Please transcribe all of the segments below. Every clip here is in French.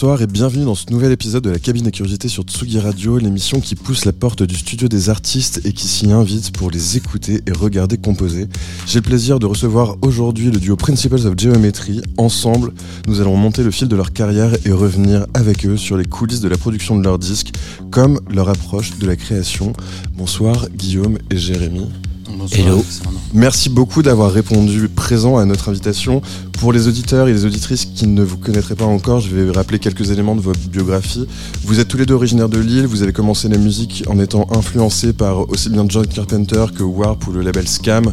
Bonsoir et bienvenue dans ce nouvel épisode de la cabine à curiosité sur Tsugi Radio, l'émission qui pousse la porte du studio des artistes et qui s'y invite pour les écouter et regarder composer. J'ai le plaisir de recevoir aujourd'hui le duo Principles of Geometry. Ensemble, nous allons monter le fil de leur carrière et revenir avec eux sur les coulisses de la production de leurs disques, comme leur approche de la création. Bonsoir Guillaume et Jérémy. Bonsoir, Hello. Merci beaucoup d'avoir répondu présent à notre invitation. Pour les auditeurs et les auditrices qui ne vous connaîtraient pas encore, je vais rappeler quelques éléments de votre biographie. Vous êtes tous les deux originaires de Lille, vous avez commencé la musique en étant influencé par aussi bien John Carpenter que Warp ou le label Scam,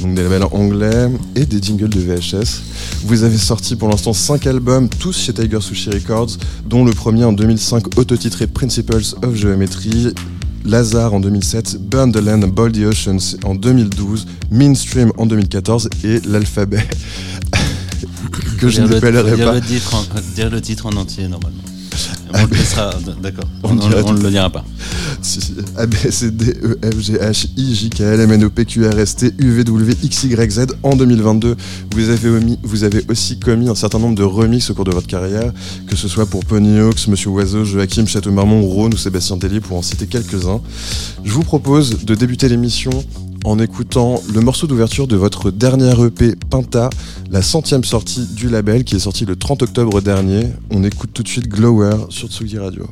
donc des labels anglais et des jingles de VHS. Vous avez sorti pour l'instant 5 albums, tous chez Tiger Sushi Records, dont le premier en 2005 autotitré Principles of Geometry, Lazare en 2007, Burn the Land and Boil the Oceans en 2012, Mainstream en 2014 et l'alphabet que je n'appellerai dire pas. Dire le titre en entier, normalement. On le laissera, d'accord. On On, on- dirait on ne le dira pas. Si, si. A, B, C, D, E, F, G, H, I, J, K, L, M, N, O, P, Q, R, S, T, U, V, W, X, Y, Z en 2022. Vous avez, omis- vous avez aussi commis un certain nombre de remixes au cours de votre carrière, que ce soit pour Pony Hawks, Monsieur Oiseau, Joachim Château-Marmont, Rhône ou Sébastien Tellier pour en citer quelques-uns. Je vous propose de débuter l'émission en écoutant le morceau d'ouverture de votre dernière EP Pinta, la centième sortie du label qui est sortie le 30 octobre dernier. On écoute tout de suite Glower sur Tsugi Radio.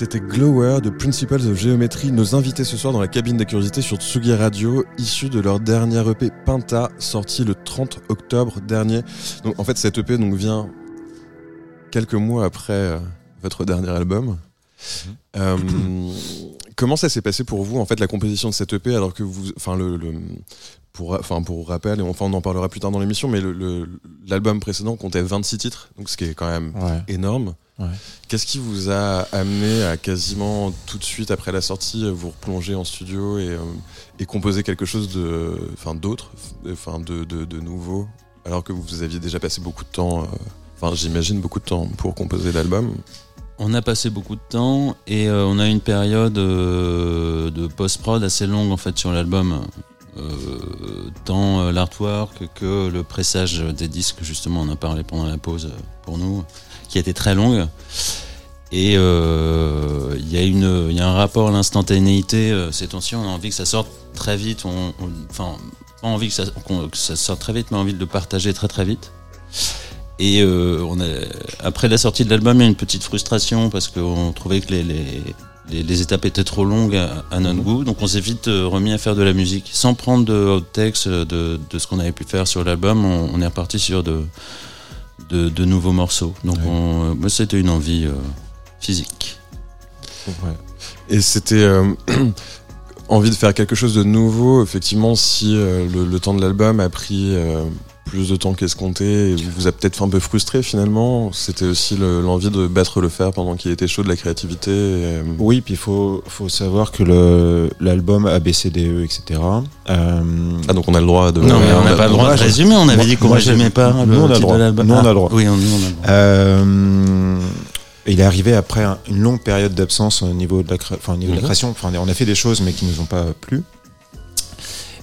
C'était Glower de Principles of Geometry, nos invités ce soir dans la cabine des curiosités sur Tsugi Radio, issus de leur dernier EP Pinta, sorti le 30 octobre dernier. Donc en fait, cet EP donc, vient quelques mois après euh, votre dernier album. Euh, comment ça s'est passé pour vous en fait la composition de cet EP alors que vous, enfin le, le- pour, enfin pour rappel et enfin on en parlera plus tard dans l'émission, mais le- le- l'album précédent comptait 26 titres, donc ce qui est quand même Ouais. énorme. Ouais. Qu'est-ce qui vous a amené à quasiment tout de suite après la sortie vous replonger en studio et, euh, et composer quelque chose de, enfin d'autre, enfin de, de, de nouveau, alors que vous aviez déjà passé beaucoup de temps, euh, enfin j'imagine beaucoup de temps pour composer l'album? On a passé beaucoup de temps et euh, on a une période euh, de post-prod assez longue en fait sur l'album. Euh, tant euh, l'artwork que le pressage des disques, justement, on a parlé pendant la pause euh, pour nous, qui été très longue. Et euh, il y, une- il y a un rapport à l'instantanéité euh, ces temps-ci, on a envie que ça sorte très vite, on- enfin, pas envie que ça, que ça sorte très vite, mais envie de le partager très très vite. Et euh, on a, après la sortie de l'album, il y a une petite frustration parce qu'on trouvait que les, les, les, les étapes étaient trop longues à, à notre goût. Donc on s'est vite euh, remis à faire de la musique. Sans prendre de outtakes euh, de, de ce qu'on avait pu faire sur l'album, on, on est reparti sur de, de, de nouveaux morceaux. Donc Ouais. euh, moi, c'était une envie euh, physique. Ouais. Et c'était euh, envie de faire quelque chose de nouveau. Effectivement, si euh, le, le temps de l'album a pris plus de temps qu'escompté et vous a peut-être fait un peu frustré finalement, c'était aussi le- l'envie de battre le fer pendant qu'il était chaud de la créativité. et, euh, Oui, puis il faut, faut savoir que l'album ABCDE, etc. euh, Ah donc on a le droit de. Non, mais on n'a pas le droit de résumer. On avait moi- dit qu'on je- résumait pas nous, le on a le titre droit. de l'album. Nous, on a le droit. Oui, on, nous, on a le droit. Euh, il est arrivé après un- une longue période d'absence au niveau de la, cré- enfin, au niveau de la Mhm. création. Enfin, on a fait des choses, mais qui nous ont pas plu.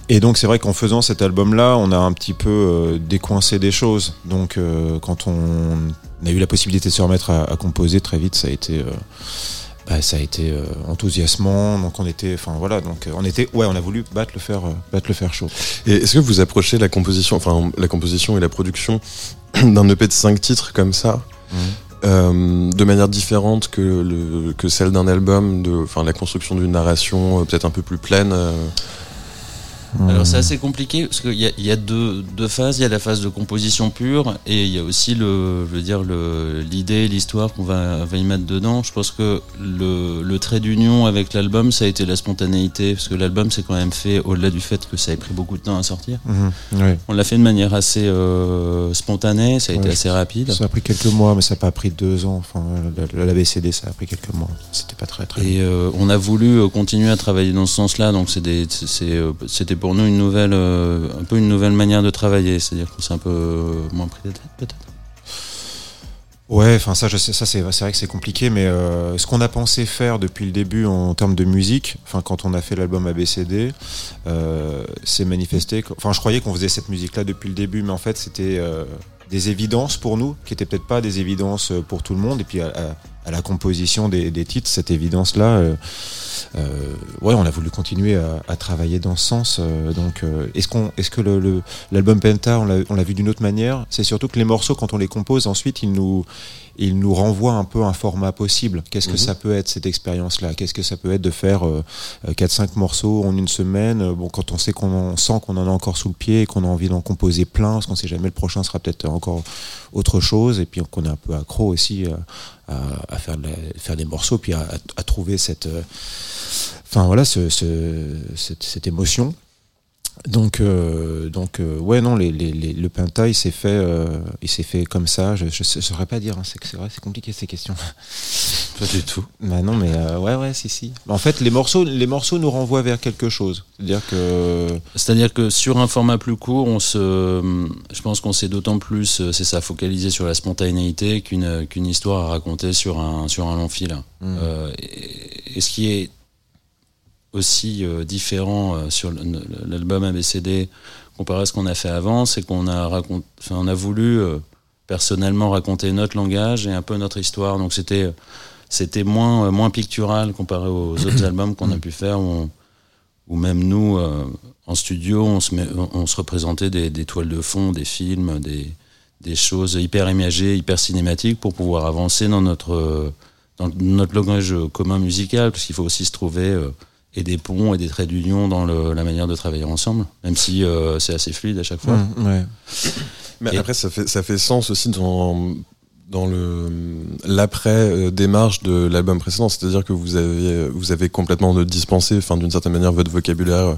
Et donc c'est vrai qu'en faisant cet album-là, on a un petit peu euh, décoincé des choses. Donc euh, quand on a eu la possibilité de se remettre à, à composer très vite, ça a été, euh, bah, ça a été enthousiasmant. Donc on était, enfin voilà, donc on était, ouais, on a voulu battre le fer, battre le fer chaud. Et est-ce que vous approchez la composition, enfin la composition et la production d'un EP de 5 titres comme ça euh, de manière différente que, le, que celle d'un album, de, enfin la construction d'une narration euh, peut-être un peu plus pleine. euh, Alors c'est assez compliqué parce qu'il y y a deux, deux phases. Il y a la phase de composition pure et il y a aussi le, je veux dire l'idée, l'histoire qu'on va, va y mettre dedans. Je pense que le, le trait d'union avec l'album, ça a été la spontanéité parce que l'album c'est quand même fait au-delà du fait que ça ait pris beaucoup de temps à sortir. Mhm. On l'a fait de manière assez euh, spontanée, ça a été assez rapide. Ça a pris quelques mois, mais ça n'a pas pris deux ans. Enfin, la, la BCD, ça a pris quelques mois. C'était pas très très. Et euh, on a voulu euh, continuer à travailler dans ce sens-là, donc c'était pour nous une nouvelle, euh, un peu une nouvelle manière de travailler, c'est-à-dire qu'on s'est un peu euh, moins pris la tête peut-être? Ouais, enfin ça, je sais, ça c'est vrai que c'est compliqué, mais euh, ce qu'on a pensé faire depuis le début en termes de musique, enfin quand on a fait l'album ABCD, c'est manifesté. Enfin, je croyais qu'on faisait cette musique-là depuis le début, mais en fait c'était des évidences pour nous, qui étaient peut-être pas des évidences pour tout le monde. Et puis à la composition des, titres, cette évidence-là, euh, euh, ouais, on a voulu continuer à, travailler dans ce sens. euh, donc, euh, est-ce qu'on, est-ce que le, le- l'album Penta, on l'a vu d'une autre manière? C'est surtout que les morceaux, quand on les compose, ensuite, ils nous, ils nous renvoient un peu un format possible. Qu'est-ce que Mhm. ça peut être cette expérience-là? Qu'est-ce que ça peut être de faire euh, 4-5 morceaux en une semaine? Euh, Bon, quand on sait qu'on en, sent qu'on en a encore sous le pied et qu'on a envie d'en composer plein, parce qu'on sait jamais le prochain sera peut-être encore autre chose, et puis qu'on est un peu accro aussi euh, à, à faire, de la- faire des morceaux, puis à, à- à trouver cette, euh, enfin voilà, ce, ce- cette, cette émotion. Donc, euh, donc euh, ouais, non, les, les, les- le Penta, il s'est fait, euh, il s'est fait comme ça. Je, je saurais pas dire. hein, c'est c'est vrai, c'est compliqué ces questions. Pas du tout. Bah non, mais ouais, ouais, si, si. En fait, les morceaux, les morceaux nous renvoient vers quelque chose. C'est-à-dire que C'est-à-dire que sur un format plus court, on se, je pense qu'on s'est d'autant plus, c'est ça, focalisé sur la spontanéité qu'une qu'une histoire à raconter sur un sur un long fil. Mm. Euh, et, et ce qui est aussi euh, différent euh, sur l'album ABCD comparé à ce qu'on a fait avant, c'est qu'on a racont- enfin, on a voulu euh, personnellement raconter notre langage et un peu notre histoire. Donc c'était c'était moins moins pictural comparé aux autres albums qu'on a pu faire. Où même nous, euh, en studio, on se, met- on se représentait des, des toiles de fond, des films, des, des choses hyper imagées, hyper cinématiques pour pouvoir avancer dans notre, dans notre langage commun musical, parce qu'il faut aussi se trouver euh, et des ponts et des traits d'union dans le- la manière de travailler ensemble, même si euh, c'est assez fluide à chaque fois. Mmh, ouais. Mais Et- après, ça fait, ça fait sens aussi dans, dans le l'après euh, démarche de l'album précédent. C'est-à-dire que vous avez, vous avez complètement dispensé, enfin, d'une certaine manière, votre vocabulaire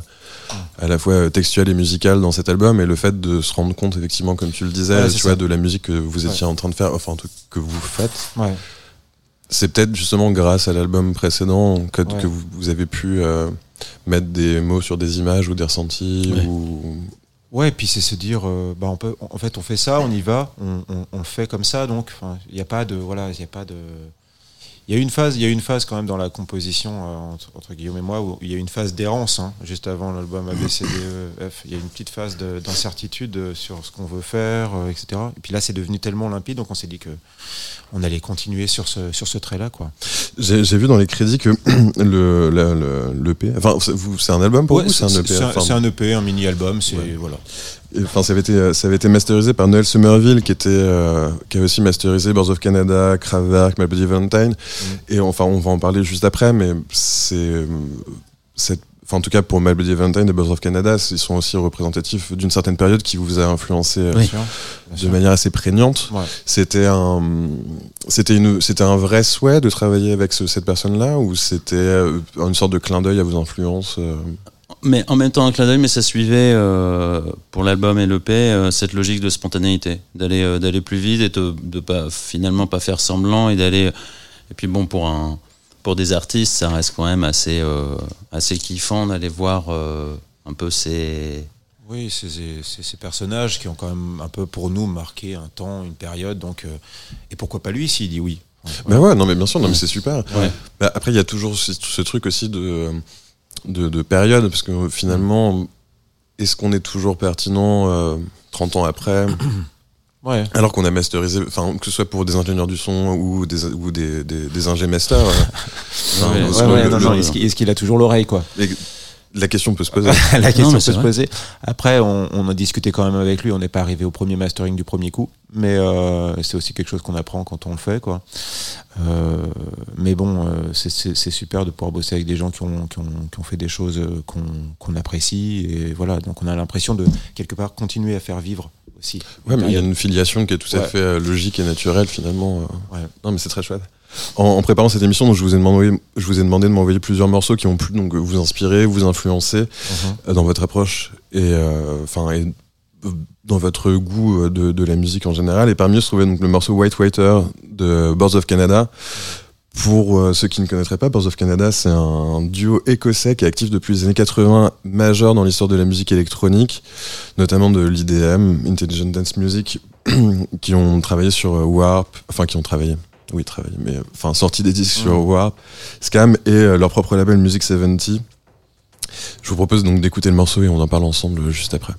à la fois euh, textuel et musical dans cet album. Et le fait de se rendre compte, effectivement, comme tu le disais, Ouais, tu vois, ça. de la musique que vous étiez en train de faire, enfin, un truc que vous faites. Ouais. C'est peut-être justement grâce à l'album précédent que, Ouais. que vous, vous avez pu euh, mettre des mots sur des images ou des ressentis Ouais. ou Ouais, et puis c'est se dire, euh, bah on peut, en fait, on fait ça, on y va, on, on, on le fait comme ça, donc il n'y a pas de, voilà, il n'y a pas de, il y a une phase, il y a une phase quand même dans la composition euh, entre, entre Guillaume et moi où il y a une phase d'errance, hein, juste avant l'album ABCDEF. E, Il y a une petite phase de- d'incertitude euh, sur ce qu'on veut faire, euh, etc. Et puis là, c'est devenu tellement limpide, donc on s'est dit que on allait continuer sur ce sur ce trait-là, quoi. J'ai vu dans les crédits que le, le, le, l'EP enfin, c'est c'est un album pour Ouais, vous c'est un EP c'est un, enfin, c'est un EP, un mini-album, c'est Ouais. voilà. Enfin, ça, avait été, ça avait été masterisé par Noël Somerville qui, était, euh, qui a aussi masterisé Birds of Canada, Kraftwerk, My Bloody Valentine. Et enfin, on va en parler juste après, mais c'est. cette- Enfin, en tout cas, pour My Bloody Valentine et Birds of Canada, ils sont aussi représentatifs d'une certaine période qui vous a influencé euh, Oui. Sûr, de sûr. manière assez prégnante. Ouais. C'était un, c'était une, c'était un vrai souhait de travailler avec ce- cette personne-là ou c'était euh, une sorte de clin d'œil à vos influences euh, Mais en même temps, un clin d'œil, mais ça suivait euh, pour l'album et l'EP euh, cette logique de spontanéité, d'aller euh, d'aller plus vite et de, de pas finalement pas faire semblant et d'aller. Et puis bon, pour un pour des artistes, ça reste quand même assez euh, assez kiffant d'aller voir euh, un peu ces Oui, c'est ces personnages qui ont quand même un peu pour nous marqué un temps, une période. Donc, euh, et pourquoi pas lui s'il dit oui. Ben ouais, non mais bien sûr, non mais c'est super. Ouais. Bah, après, il y a toujours ce, ce truc aussi de, de, de période, parce que finalement, est-ce qu'on est toujours pertinent euh, 30 ans après, Ouais. alors qu'on a masterisé, enfin que ce soit pour des ingénieurs du son ou des ou des, des, des ingé masters, euh, enfin, Ouais, ouais, le- le- est-ce qu'il a toujours l'oreille, quoi? La question peut se poser. La question peut se vrai. poser. Après, on, on a discuté quand même avec lui. On n'est pas arrivé au premier mastering du premier coup, mais euh, c'est aussi quelque chose qu'on apprend quand on le fait, quoi. Euh, mais bon, euh, c'est- super de pouvoir bosser avec des gens qui ont, qui ont, qui ont fait des choses qu'on qu'on apprécie. Et voilà, donc on a l'impression de quelque part continuer à faire vivre aussi. Ouais, mais il y a une filiation qui est tout à fait logique et naturelle finalement. Ouais. Non, mais c'est très chouette. En, en préparant cette émission, donc, je vous ai demandé, je vous ai demandé de m'envoyer plusieurs morceaux qui ont pu donc vous inspirer, vous influencer Mhm. euh, dans votre approche et euh, enfin et euh, dans votre goût de, de la musique en général. Et parmi eux se trouvait donc le morceau White Waiter de Birds of Canada. Pour euh, ceux qui ne connaîtraient pas, Birds of Canada, c'est un duo écossais qui est actif depuis les années 80, majeur dans l'histoire de la musique électronique, notamment de l'IDM, Intelligent Dance Music, qui ont travaillé sur euh, Warp, enfin qui ont travaillé, oui travaillé, mais euh, enfin sorti des disques sur Warp, Scam et euh, leur propre label Music 70. Je vous propose donc d'écouter le morceau et on en parle ensemble juste après.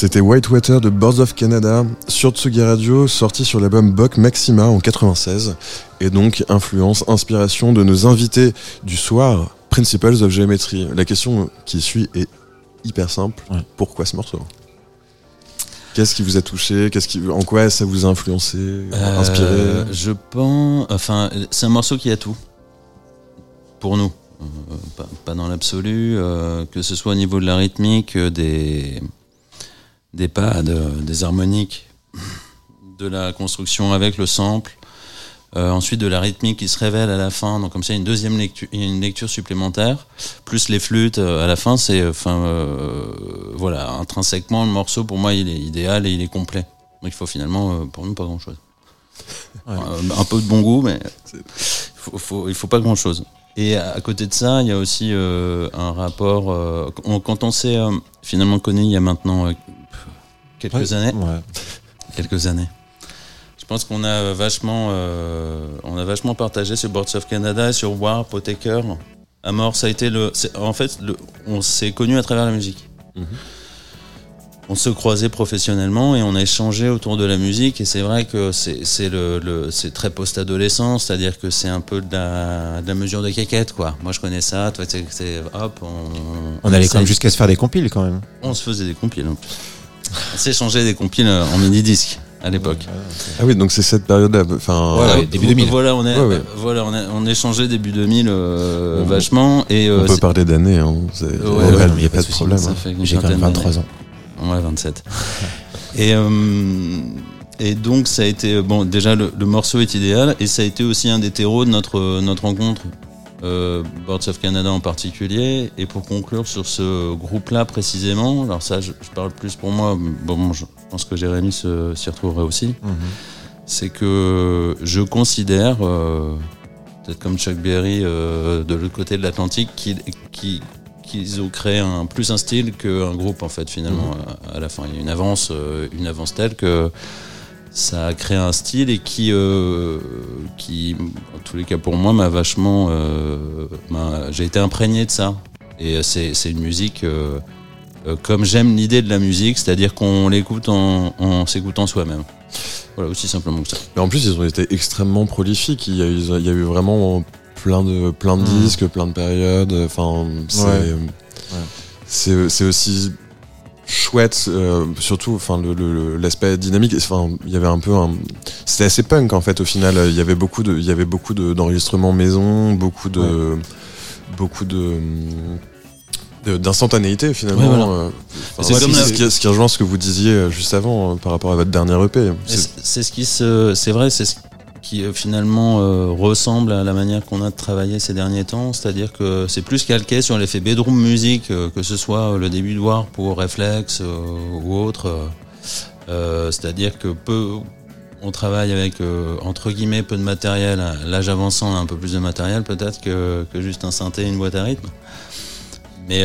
C'était Whitewater de Birds of Canada sur Tsugi Radio, sorti sur l'album Buck Maxima en 96, et donc influence, inspiration de nos invités du soir, Principles of Geometry. La question qui suit est hyper simple. Ouais. Pourquoi ce morceau? Qu'est-ce qui vous a touché? Qu'est-ce qui, en quoi ça vous a influencé, Euh, inspiré? Je pense. Enfin, c'est un morceau qui a tout. Pour nous. Euh, pas, pas dans l'absolu. euh, que ce soit au niveau de la rythmique, des, des pads, des harmoniques, de la construction avec le sample. euh, ensuite de la rythmique qui se révèle à la fin, donc comme ça il y a une deuxième lecture, une lecture supplémentaire, plus les flûtes euh, à la fin, c'est enfin euh, voilà intrinsèquement le morceau pour moi il est idéal et il est complet. Donc il faut finalement pour nous pas grand chose. Ouais. un peu de bon goût, mais il faut, faut- il faut pas grand chose. Et à côté de ça, il y a aussi euh, un rapport. euh, quand on s'est euh, finalement connu il y a maintenant quelques Ouais, années, ouais. quelques années. Je pense qu'on a vachement, euh, on a vachement partagé sur Boards of Canada et sur War, Potaker. Amor, ça a été le. En fait, le- on s'est connus à travers la musique. Mhm. On se croisait professionnellement et on a échangé autour de la musique. Et c'est vrai que c'est c'est le, le- c'est très post-adolescent, c'est-à-dire que c'est un peu de la, de la mesure de quéquette, quoi. Moi, je connais ça. Toi, c'est hop, on. On allait quand même jusqu'à se faire des compiles quand même. On se faisait des compiles en plus. On s'échangeait des compiles euh, en mini-disque à l'époque. Ah oui, donc c'est cette période-là. Enfin, Ouais, Ah, ouais, début 2000. Voilà, on, est, Ouais, ouais. voilà, on, a, on échangeait début 2000 euh, On- vachement. Et, euh, on peut parler d'années. Hein. Ouais, il ouais, n'y a, pas- de problème. hein. J'ai quand même vingtaine 23 d'années. ans. Ouais, 27. et, euh, et donc, ça a été. Bon, déjà, le, le morceau est idéal. Et ça a été aussi un des terreaux de notre, notre rencontre. Euh, Boards of Canada en particulier. Et pour conclure sur ce groupe-là précisément, alors ça, je, je parle plus pour moi. Bon, je pense que Jérémy s'y retrouverait aussi. c'est que je considère, euh, peut-être comme Chuck Berry euh, de l'autre côté de l'Atlantique, qu'il qui, qu'ils ont créé un, plus un style qu'un groupe en fait finalement à, à la fin. Il y a une avance, euh, une avance telle que ça a créé un style et qui, euh, qui en tous les cas pour moi, m'a vachement, euh, j'ai été imprégné de ça. Et c'est une musique euh, comme j'aime l'idée de la musique, c'est-à-dire qu'on l'écoute en, en s'écoutant soi-même. Voilà, aussi simplement que ça. Mais en plus, ils ont été extrêmement prolifiques. Il y a eu, il y a eu vraiment plein de, plein de Mm. disques, plein de périodes. Enfin, c'est, Ouais. c'est, c'est aussi chouette, euh, surtout, enfin, l'aspect dynamique. Enfin, il y avait un peu un, c'était assez punk en fait. Au final, il y avait beaucoup de, il y avait beaucoup de, d'enregistrements maison, beaucoup de, beaucoup de d'instantanéité finalement Ouais, voilà. euh, enfin, c'est ouais, comme c'est la- ce, qui, ce qui rejoint ce que vous disiez euh, juste avant par rapport à votre dernière EP C'est- ce qui se, c'est vrai, c'est ce qui euh, finalement euh, ressemble à la manière qu'on a de travailler ces derniers temps, c'est-à-dire que c'est plus calqué sur l'effet bedroom music, euh, que ce soit le début de Warp ou Reflex ou autre. c'est-à-dire que peu, on travaille avec entre guillemets peu de matériel. L'âge avançant, un peu plus de matériel peut-être que, que juste un synthé une boîte à rythme. Mais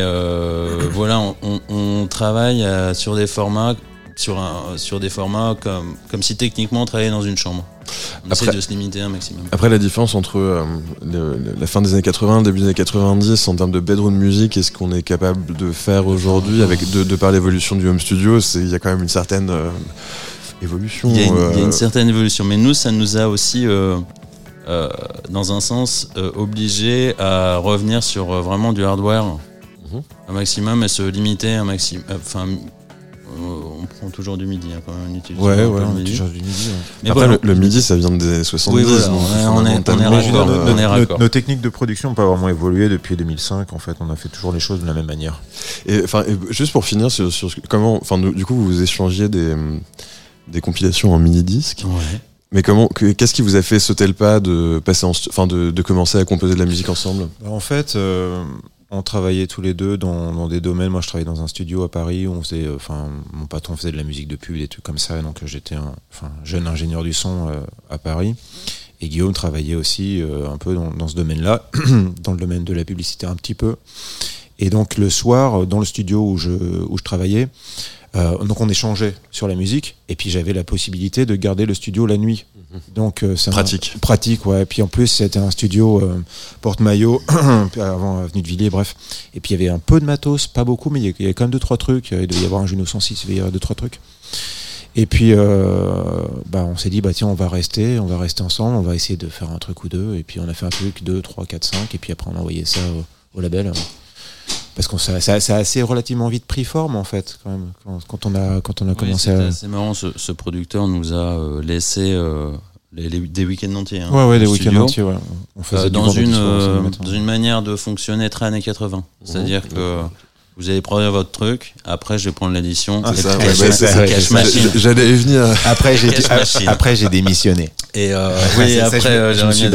voilà, on, travaille sur des formats, sur, un, sur des formats comme, comme si techniquement on travaillait dans une chambre. On essaie Après- de se limiter un maximum. Après, la différence entre euh, le- la fin des années 80 le début des années 90 en termes de bedroom music et ce qu'on est capable de faire aujourd'hui avec de, de par l'évolution du home studio, c'est il y a quand même une certaine euh, évolution. Il y, a une, il y a euh, une certaine évolution, mais nous, ça nous a aussi, dans un sens, obligés à revenir sur vraiment du hardware Mhm. un maximum et se limiter un maximum. Enfin, on prend toujours du midi hein, quand même. On utilise Ouais, ouais, le on est midi. toujours du midi. ouais. Mais Après, le, le midi, ça vient des années 70. Oui, voilà, donc on est- on est- on est fondamentalement, raccord, euh, nos- raccord. nos, nos techniques de production n'ont pas vraiment évolué depuis 2005. En fait, on a fait toujours les choses de la même manière. Et enfin, et juste pour finir sur, sur ce- comment, enfin, du coup, vous échangiez des des compilations en mini disques. Ouais. Mais comment, que- qu'est-ce qui vous a fait sauter le pas de passer, enfin, de, de commencer à composer de la musique ensemble? Bah, En fait, euh, on travaillait tous les deux dans, des domaines. Moi, je travaillais dans un studio à Paris où on faisait, euh, enfin, mon patron faisait de la musique de pub, des trucs comme ça. Donc, j'étais un jeune ingénieur du son euh, à Paris. Et Guillaume travaillait aussi euh, un peu dans, dans ce domaine-là, dans le domaine de la publicité un petit peu. Et donc, le soir, dans le studio où je, où je travaillais, donc on échangeait sur la musique. Et puis, j'avais la possibilité de garder le studio la nuit. Donc, euh, c'est un- Pratique. pratique, ouais. Et puis en plus, c'était un studio euh, porte-maillot, avant Avenue de Villiers, bref. Et puis il y avait un peu de matos, pas beaucoup, mais il y avait quand même deux, trois trucs. Il devait y avoir un Juno 106, il devait y avoir deux, trois trucs. Et puis, euh, bah, on s'est dit, bah tiens, on va rester, on va rester ensemble, on va essayer de faire un truc ou deux. Et puis on a fait un truc, deux, trois, quatre, cinq. Et puis après, on a envoyé ça au, au label. Parce qu'on ça, ça, ça a assez relativement vite pris forme en fait quand même quand, quand on a quand on a Oui, commencé à assez marrant. Ce, ce producteur nous a euh, laissé euh, les, les- des week-ends entiers. hein, ouais ouais des week-ends entiers ouais. on faisait Euh, dans, une, euh, dans une manière de fonctionner très années 80. C'est-à-dire que vous allez produire votre truc, après je vais prendre l'édition. Ah, C'est c'est c'est. J'allais venir. Après, j'ai Cash machine. après j'ai démissionné. Et euh, Ouais, oui, c'est après, euh, j'ai fait-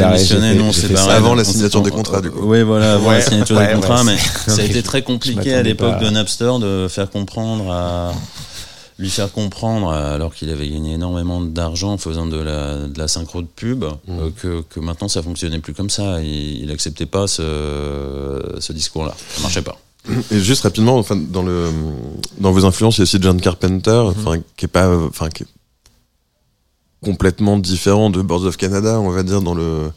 Nous, on j'ai s'est fait ça barré. avant la signature des on- contrats, du coup. Oui, voilà, avant Ouais, la signature ouais, des contrats, mais c'est- ça a été très compliqué à l'époque de Napster de faire comprendre à lui faire comprendre, alors qu'il avait gagné énormément d'argent en faisant de la, de la synchro de pub, euh, que, que maintenant ça fonctionnait plus comme ça. Il, il acceptait pas ce, ce discours-là. Ça marchait pas. Et juste rapidement, enfin, dans le, dans vos influences, il y a aussi John Carpenter, enfin, qui est pas, enfin, qui est complètement différent de Birds of Canada, on va dire, dans le,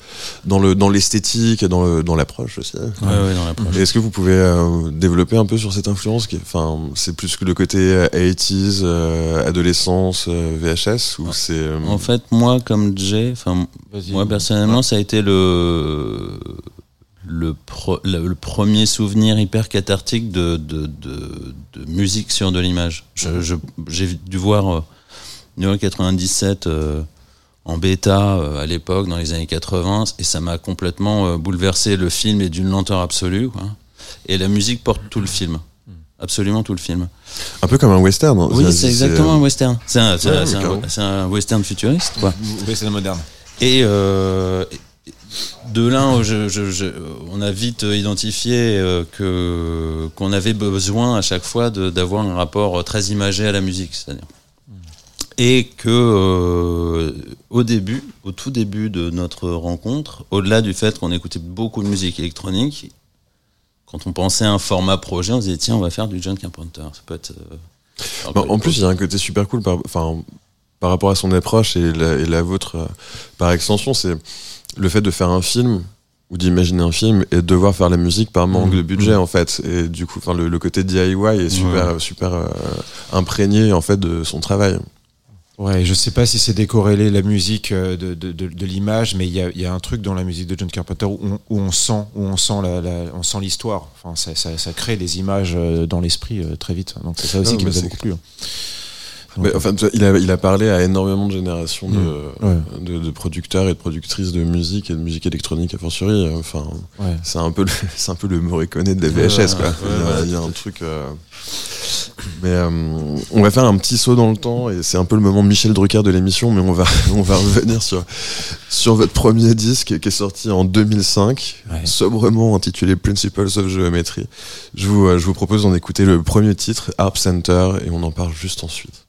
dans le, dans l'esthétique et dans le, dans l'approche aussi. Ouais, ouais, dans l'approche. Est-ce que vous pouvez euh, développer un peu sur cette influence qui est- Enfin, c'est plus que le côté euh, 80s, euh, adolescence, euh, VHS, ou c'est euh, En fait, moi, comme Jay, enfin, moi personnellement, ça a été le le, pro- le, le premier souvenir hyper cathartique de, de, de, de musique sur de l'image. J'ai dû voir euh, New York 97 euh, en bêta euh, à l'époque, dans les années 80, et ça m'a complètement euh, bouleversé. Le film est d'une lenteur absolue, quoi. et la musique porte tout le film. Absolument tout le film. un peu comme un western. hein. Oui, c'est exactement un western. C'est un, c'est Ouais, un- western futuriste, quoi. Oui, c'est moderne. Et euh, de je- je- on a vite identifié euh, qu'on avait besoin à chaque fois d'avoir un rapport très imagé à la musique, c'est-à-dire. Et que euh, au début, au tout début de notre rencontre, au-delà du fait qu'on écoutait beaucoup de musique électronique, quand on pensait à un format projet, on se disait tiens, on va faire du John Carpenter. Ça peut être. euh, en plus, il y a un côté super cool par, par rapport à son approche et la, et la vôtre euh, par extension, c'est le fait de faire un film ou d'imaginer un film et de devoir faire la musique par manque Mhm. de budget en fait et du coup enfin le, le côté DIY est super super euh, imprégné en fait de son travail Ouais, je sais pas si c'est décorrélé la musique euh, de, de, de, de l'image, mais il y a, y a un truc dans la musique de John Carpenter où on, où on sent, où on sent la, la- on sent l'histoire. Enfin, ça, ça, ça crée des images euh, dans l'esprit très vite. Donc c'est ça aussi Non, qui mais nous a beaucoup plu. Hein. Mais, enfin tu vois, il a il a parlé à énormément de générations de. Ouais. de, de producteurs et de productrices de musique et de musique électronique a fortiori enfin Ouais. c'est un peu le, c'est un peu le Morricone de la VHS quoi ouais, il, y a, ouais. il y a un truc euh, mais euh, on va faire un petit saut dans le temps et c'est un peu le moment Michel Drucker de l'émission mais on va on va revenir sur sur votre premier disque qui est sorti en 2005 Ouais. sobrement intitulé Principles of Geometry je vous euh, je vous propose d'en écouter le premier titre Harp Center et on en parle juste ensuite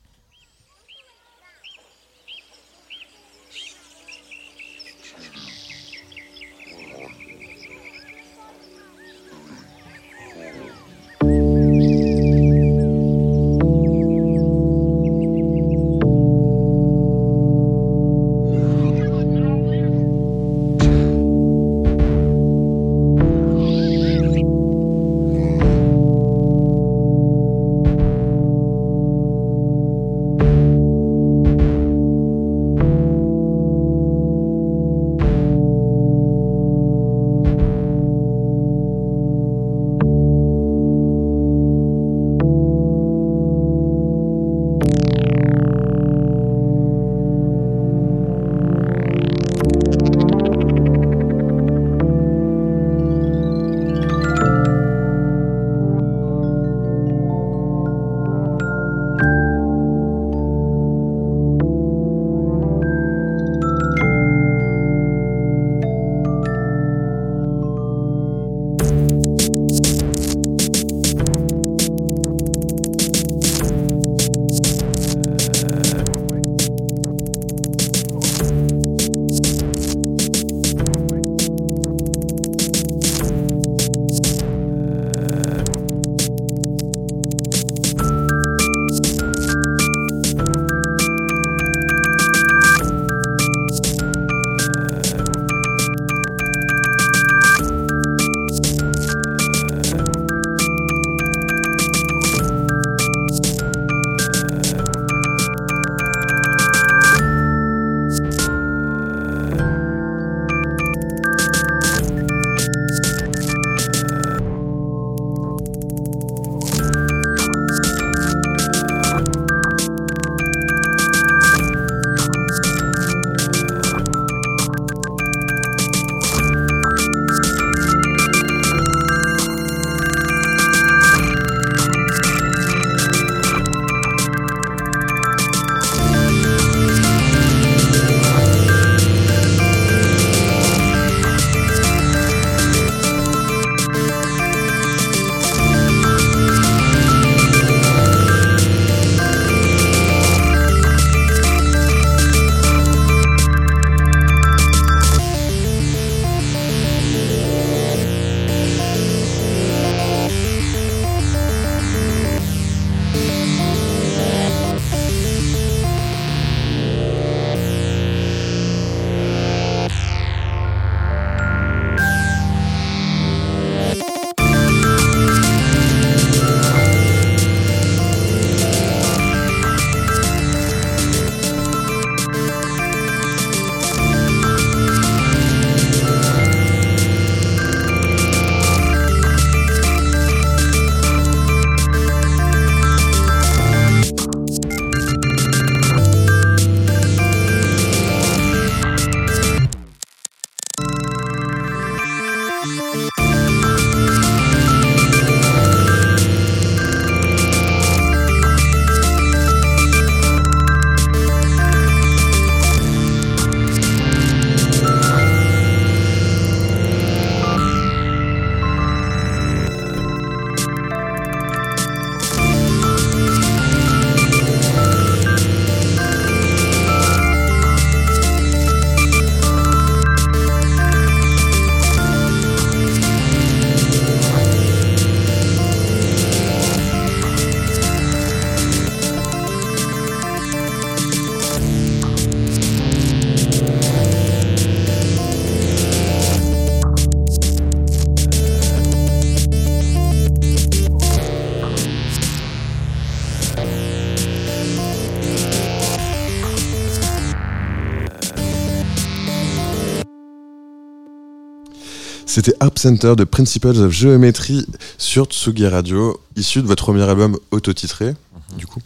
C'était Harp Center de Principles of Geometry sur Tsugi Radio, issu de votre premier album autotitré, du coup.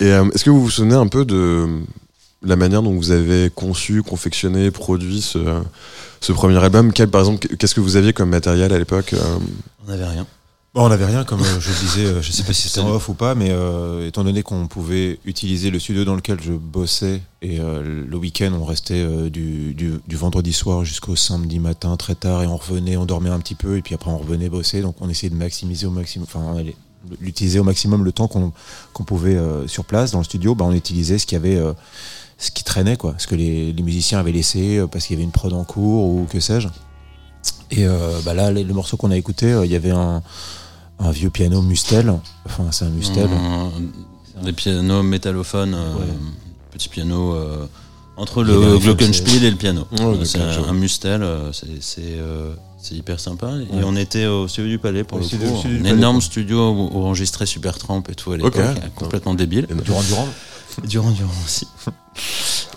Et euh, est-ce que vous vous souvenez un peu de la manière dont vous avez conçu, confectionné, produit ce, ce premier album? Quel, Par exemple, qu'est-ce que vous aviez comme matériel à l'époque euh? On n'avait rien. On n'avait rien, comme euh, je disais, euh, je sais pas si c'était off ou pas, mais euh, étant donné qu'on pouvait utiliser le studio dans lequel je bossais, et euh, le week-end, on restait euh, du, du, du vendredi soir jusqu'au samedi matin très tard, et on revenait, on dormait un petit peu, et puis après on revenait bosser, donc on essayait de maximiser au maximum, enfin, l'utiliser au maximum le temps qu'on qu'on pouvait euh, sur place dans le studio, bah, on utilisait ce qu'il y avait. euh, ce qui traînait quoi, ce que les, les musiciens avaient laissé parce qu'il y avait une prod en cours ou que sais-je. Et euh, bah là, le morceau qu'on a écouté, euh, il y avait un, un vieux piano Mustel. Enfin, c'est un Mustel. Un- Des pianos métallophones, euh, Ouais. petit piano euh, entre un le glockenspiel et le piano. Ouais, c'est un, un Mustel, euh, c'est euh, hyper sympa. Et on était au studio du Palais pour le coup, du un énorme studio où, où enregistrait Supertramp et tout à l'époque, complètement débile. Durand Durand. Durant Durant aussi.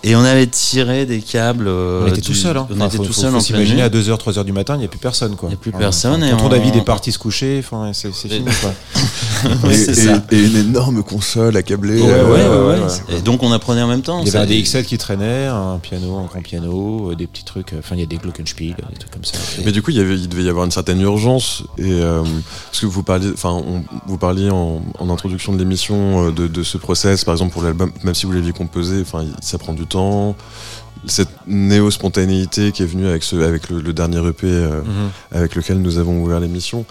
Et on avait tiré des câbles. euh, On était du- tout seul. Hein. On Enfin, était faut, tout faut- seul faut s'imaginer à 2h, 3h du matin, il n'y a plus personne. Quoi. Il y a plus Enfin, personne et Quand on on- a vu des parties se coucher, enfin, c'est c'est Et- fini. Quoi. Et, c'est et- ça. et une énorme console accablée. Ouais, ouais, euh, ouais, ouais. ouais. Et donc on apprenait en même temps. Il y avait un DX7 qui traînait, un piano, un grand piano, euh, des petits trucs. Enfin, il y a des Glockenspiel, des trucs comme ça. Et- Mais du coup, il, y avait, il devait y avoir une certaine urgence. Et euh, parce que vous parliez, enfin, on- vous parliez en, en introduction de l'émission euh, de, de ce process, par exemple pour l'album, même si vous l'aviez composé, enfin, ça prend du temps. Cette néo-spontanéité qui est venue avec, ce, avec le, le dernier EP euh, Mhm. avec lequel nous avons ouvert l'émission.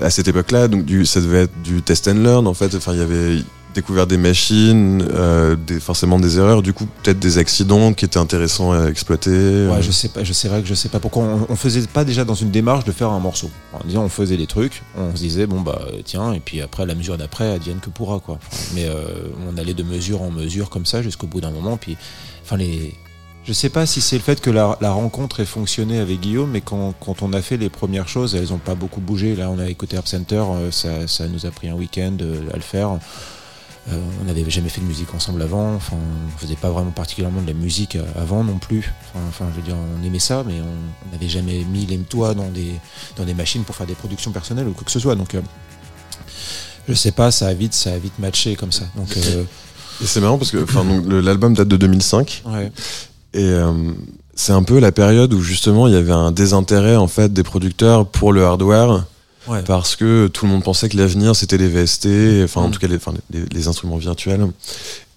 À cette époque-là, donc du, ça devait être du test and learn en fait. Enfin, il y avait découvert des machines, euh, forcément des erreurs, du coup peut-être des accidents qui étaient intéressants à exploiter. Ouais, je sais pas, je sais vrai que je sais pas pourquoi on, faisait pas déjà dans une démarche de faire un morceau. En disant, on faisait des trucs, on se disait bon bah euh, tiens, et puis après la mesure d'après advienne que pourra quoi. Mais euh, on allait de mesure en mesure comme ça jusqu'au bout d'un moment. Puis enfin les, je sais pas si c'est le fait que la, rencontre ait fonctionné avec Guillaume, mais quand, quand on a fait les premières choses, elles ont pas beaucoup bougé. Là, on a écouté Herb Center, euh, ça, ça nous a pris un week-end euh, à le faire. Euh, on n'avait jamais fait de musique ensemble avant. Enfin, on faisait pas vraiment particulièrement de la musique euh, avant non plus. Enfin, enfin, je veux dire, on aimait ça, mais on n'avait jamais mis les toits dans des dans des machines pour faire des productions personnelles ou quoi que ce soit. Donc, euh, je sais pas, ça a vite, ça a vite matché comme ça. Donc, euh, Et c'est marrant parce que l'album date de 2005 ouais. et c'est un peu la période où justement il y avait un désintérêt en fait des producteurs pour le hardware Ouais. parce que tout le monde pensait que l'avenir c'était les VST, enfin en Mm. tout cas les, enfin, les, les instruments virtuels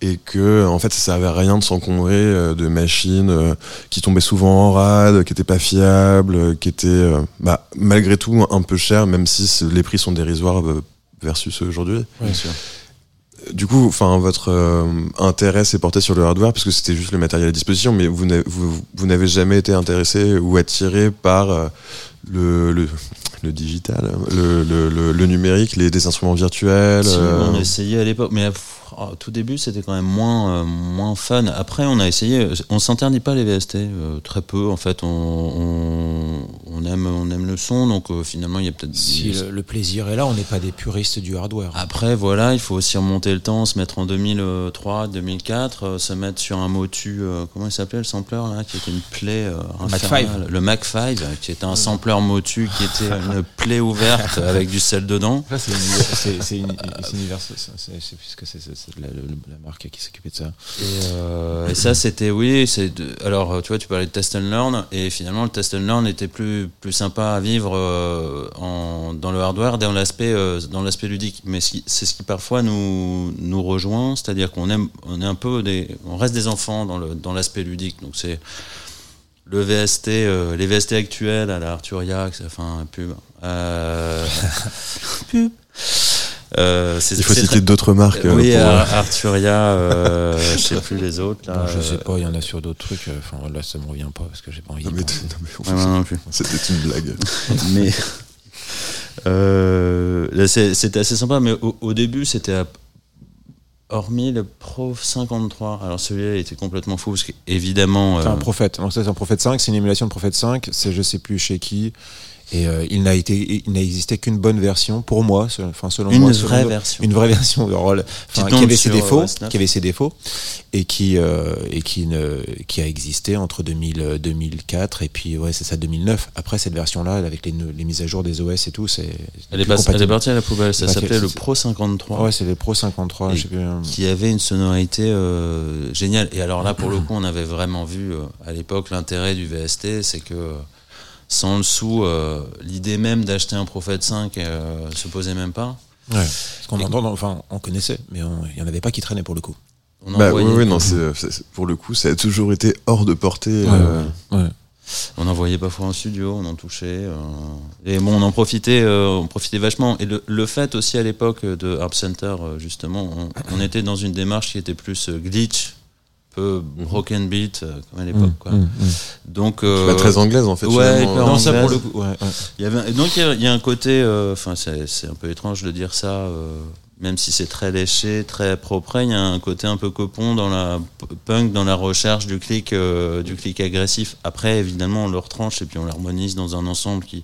et que en fait ça servait à rien de s'encombrer euh, de machines euh, qui tombaient souvent en rade, qui étaient pas fiables, euh, qui étaient bah, malgré tout un peu chères même si les prix sont dérisoires versus aujourd'hui. Ouais. Du coup, enfin, votre euh, intérêt s'est porté sur le hardware parce que c'était juste le matériel à disposition, mais vous n'avez, vous, vous n'avez jamais été intéressé ou attiré par euh, le, le, le digital, le, le, le, le numérique, les, des instruments virtuels. Si, euh, on a essayé à l'époque, mais au tout début c'était quand même moins, euh, moins fun. Après on a essayé, on s'interdit pas les VST, euh, très peu en fait. On, on, on aime, on aime le son, donc euh, finalement il y a peut-être. Si le, le plaisir est là, on n'est pas des puristes du hardware. Après voilà, il faut aussi remonter le temps, se mettre en 2003, 2004, euh, se mettre sur un motu, comment il s'appelait le sampler là, qui était une plaie Mac le Mac 5, qui était un sampler motu, qui était une plaie ouverte avec du sel dedans. C'est une- c'est- ce que c'est la, la marque qui s'occupait de ça. Et, euh, et ça, c'était, oui, c'est alors tu vois, tu parlais de test and learn, et finalement, le test and learn était plus, plus sympa à vivre euh, en, dans le hardware, dans l'aspect, euh, dans l'aspect ludique. Mais c'est ce qui parfois nous, nous rejoint, c'est-à-dire qu'on aime, on est un peu des, on reste des enfants dans le, dans l'aspect ludique. Donc c'est le VST, euh, les VST actuels à la Arturia, un pub. Euh, pub. Euh, il faut citer très- d'autres marques. euh, oui, pour, euh, Ar- Arturia, euh, je sais plus les autres. Là, Non, je sais pas, il y en a sur d'autres trucs. Enfin, là, ça me revient pas parce que j'ai pas envie. non, mais- non, mais. C'était une blague. mais euh, c'était assez sympa, mais au, au début, c'était à- hormis le Pro 53. Alors celui-là, il était complètement fou parce qu'évidemment, C'est un prophète. Donc c'est un prophète 5, c'est une émulation de prophète 5. C'est je sais plus chez qui. Et euh, il n'a été, il n'a existé qu'une bonne version pour moi, se- enfin selon Une moi, vraie version. une vraie version de rôle, Qui enfin, tombe qui avait ses sur défauts, OS 9. qui avait ses défauts, et qui euh, et qui ne, qui a existé entre 2000, euh, 2004 et puis ouais c'est ça 2009. Après cette version-là, avec les, les mises à jour des OS et tout, c'est Elle est, elle partie à la poubelle. Ça s'appelait le Pro 53. Ouais, c'est les Pro 53. Et je sais plus, euh, qui avait une sonorité euh, géniale. Et alors là, pour le coup, on avait vraiment vu euh, à l'époque l'intérêt du VST, c'est que sans le sou, euh, l'idée même d'acheter un Prophet 5 euh, se posait même pas. Ouais. Parce qu'on entend, dans- enfin, on connaissait, mais on- il y en avait pas qui traînaient pour le coup. On en Bah oui, voyait- oui, non, c'est, c'est- c'est- pour le coup, ça a toujours été hors de portée. euh, ouais. On en voyait parfois en studio, on en touchait. euh, et bon, on en profitait, euh, on profitait vachement. Et le, le fait aussi à l'époque de Harp Center, justement, on, on était dans une démarche qui était plus glitch, peu broken beat, euh, comme à l'époque. quoi. Mmh, mmh. Donc, euh, très anglaise en fait. ouais, Non, ça pour anglaise. le coup, ouais, ouais. Il y avait, un- donc il y a, il y a un côté, euh, enfin c'est c'est un peu étrange de dire ça, euh, même si c'est très léché, très propre, il y a un côté un peu copon dans la punk, dans la recherche du clic, du clic agressif. Après, évidemment, on le retranche et puis on l'harmonise dans un ensemble qui,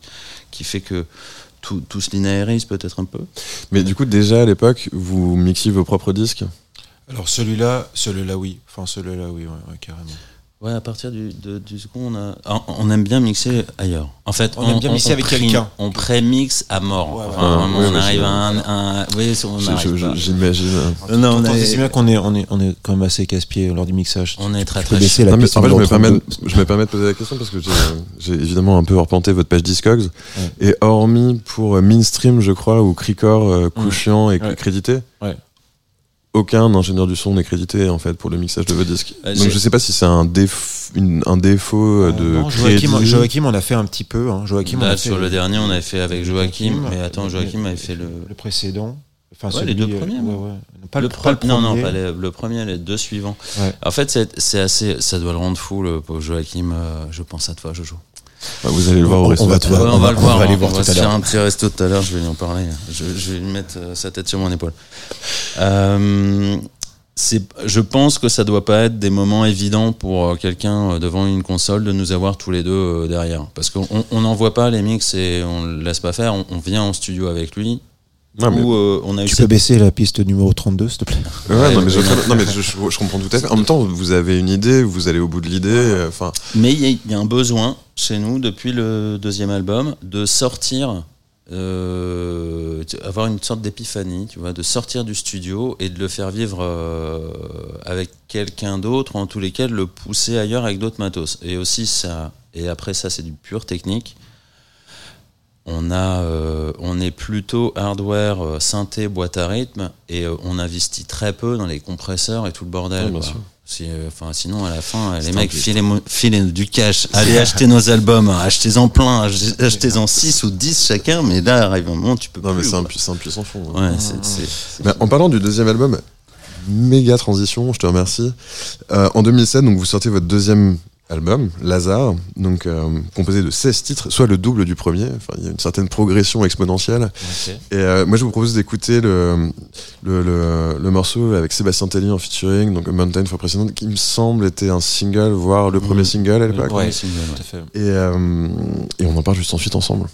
qui fait que tout, tout se linéarise peut-être un peu. Mais du coup, déjà à l'époque, vous mixiez vos propres disques? Alors celui-là, celui-là oui, enfin celui-là oui, ouais, ouais, carrément. Ouais, à partir du, de- du second, on, a, ah, on aime bien mixer ailleurs. En fait, On aime bien mixer avec quelqu'un. On pré-mixe à mort. Ouais, ouais. Enfin, Ouais, vraiment, ouais, on arrive à un, un- oui, on. J'imagine. Non, on est- bien qu'on est, on est, on est quand même assez casse-pied lors du mixage. On est très très baisser la Non, mais piste en fait, je me, permets, 32. je me permets de poser la question parce que j'ai évidemment un peu repenté votre page Discogs. Et hormis pour Mainstream, je crois, ou Cricor, euh, et Ouais. crédité, Ouais. Aucun ingénieur du son n'est crédité en fait pour le mixage de vos disques. Euh, Donc je sais pas si c'est un, déf- une- un défaut euh, de Non, Joachim, crédit. Joachim, on a fait un petit peu. Hein. Joachim, on fait sur le dernier, on avait fait avec Joachim, Joachim, mais attends, Joachim avait fait le. le précédent. Enfin, Ouais, les deux euh, premiers, ouais, ouais. Pas le, pre- pas le non, non, premier. pas les- le premier, les deux suivants. Ouais. En fait, c'est c'est assez, ça doit le rendre fou, le pauvre Joachim. euh, je pense à toi, Jojo. Vous allez le voir au On- on resto. va Ouais, voir. on, va le voir. aller hein, voir on tout va à se faire l'heure. un petit resto tout à l'heure. Je vais lui en parler. Je, je vais lui mettre euh, sa tête sur mon épaule. Euh, c'est, je pense que ça doit pas être des moments évidents pour euh, quelqu'un euh, devant une console de nous avoir tous les deux euh, derrière, parce qu'on on n'envoie pas les mix et on le laisse pas faire. On, on vient en studio avec lui. Non, Où euh, on a eu Tu cette peux baisser la piste numéro 32, s'il te plaît Ouais, Ouais, non, mais, je, ouais. non, mais je, je- je comprends tout à fait. En même temps, vous avez une idée, vous allez au bout de l'idée. euh, Enfin, Mais il y, a- il y a un besoin chez nous depuis le deuxième album de sortir, euh, avoir une sorte d'épiphanie, tu vois, de sortir du studio et de le faire vivre euh, avec quelqu'un d'autre, en tous les cas de le pousser ailleurs avec d'autres matos. Et aussi ça, et après ça c'est du pur technique. On a, euh, on est plutôt hardware, euh, synthé, boîte à rythme, et euh, on investit très peu dans les compresseurs et tout le bordel. Ouais. Si, enfin, sinon, à la fin, les mecs filez, filez du cash. Allez acheter nos albums, achetez-en plein, ach- achetez-en 6 ou 10 chacun, mais là, arrive un moment, tu peux non, mais plus. c'est un, puissant fond. hein. Mais en parlant du deuxième album, méga transition, je te remercie. Euh, en 2007, donc vous sortez votre deuxième album, Lazare, donc euh, composé de 16 titres, soit le double du premier. Enfin, il y a une certaine progression exponentielle. Et euh, moi, je vous propose d'écouter le, le, le, le morceau avec Sébastien Telly en featuring, donc Mountain for President, qui me semble était un single, voire le premier Mhm. single à l'époque. Ouais, single, ouais. Tout à fait. Et, euh, et on en parle juste ensuite ensemble.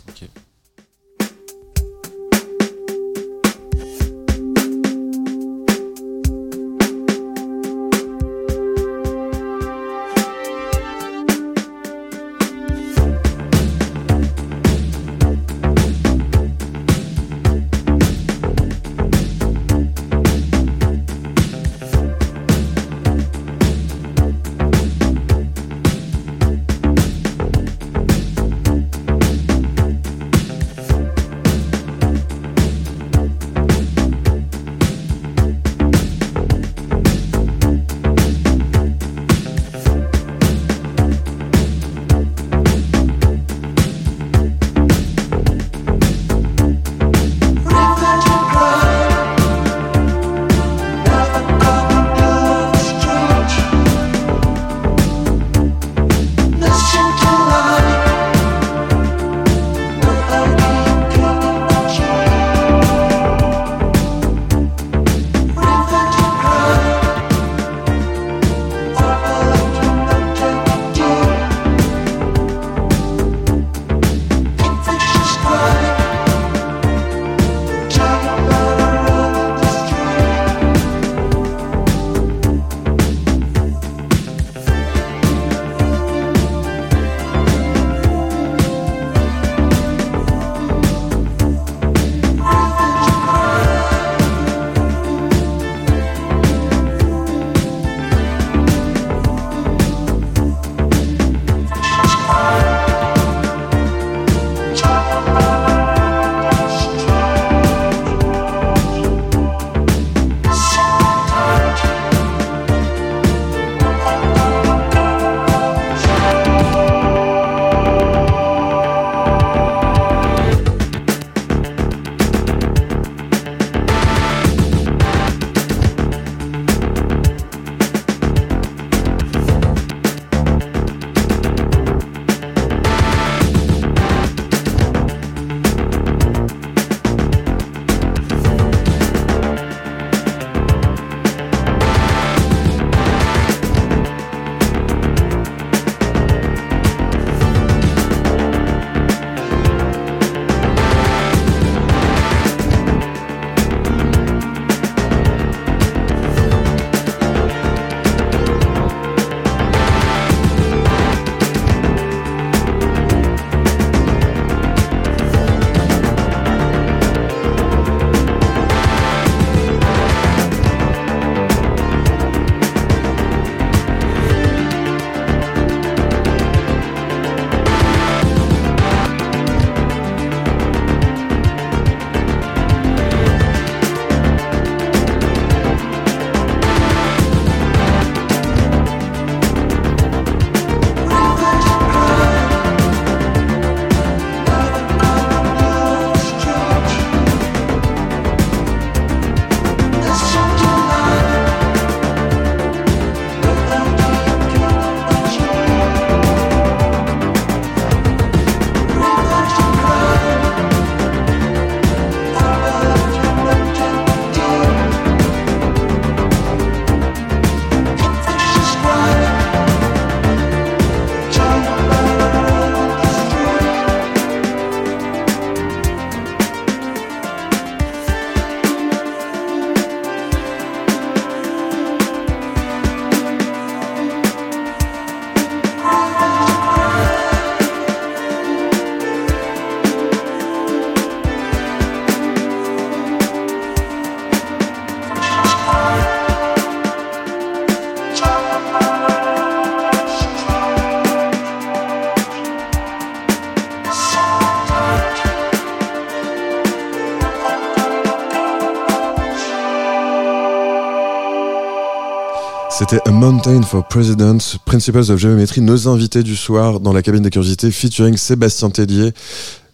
Mountain for President, Principles of Geometry, nos invités du soir dans la cabine des curiosités, featuring Sébastien Tellier,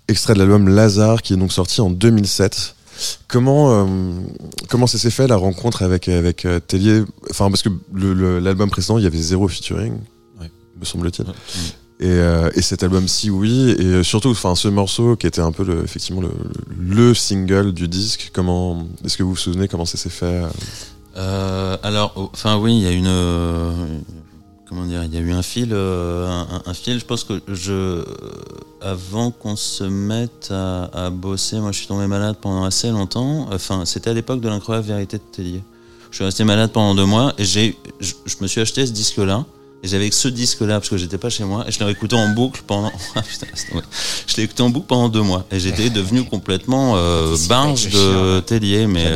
extrait de l'album Lazare, qui est donc sorti en 2007. Comment euh, comment ça s'est fait la rencontre avec avec euh, Tellier? Enfin parce que l'album précédent il y avait zéro featuring, Ouais. me semble-t-il. Et, euh, et cet album-ci, oui, et surtout, enfin, ce morceau qui était un peu le, effectivement le, le single du disque. Comment est-ce que vous vous souvenez comment ça s'est fait alors, enfin oui, il y a une, euh, comment dire, il y a eu un fil, euh, un, fil. Je pense que je, euh, avant qu'on se mette à, à bosser, moi je suis tombé malade pendant assez longtemps. Enfin, c'était à l'époque de l'incroyable vérité de Tellier. Je suis resté malade pendant deux mois et j'ai, je, je me suis acheté ce disque-là. Et j'avais que ce disque-là parce que j'étais pas chez moi et je l'ai écouté en boucle pendant. Ah, putain, je l'ai écouté en boucle pendant deux mois et j'étais devenu complètement euh, barge de Tellier, mais.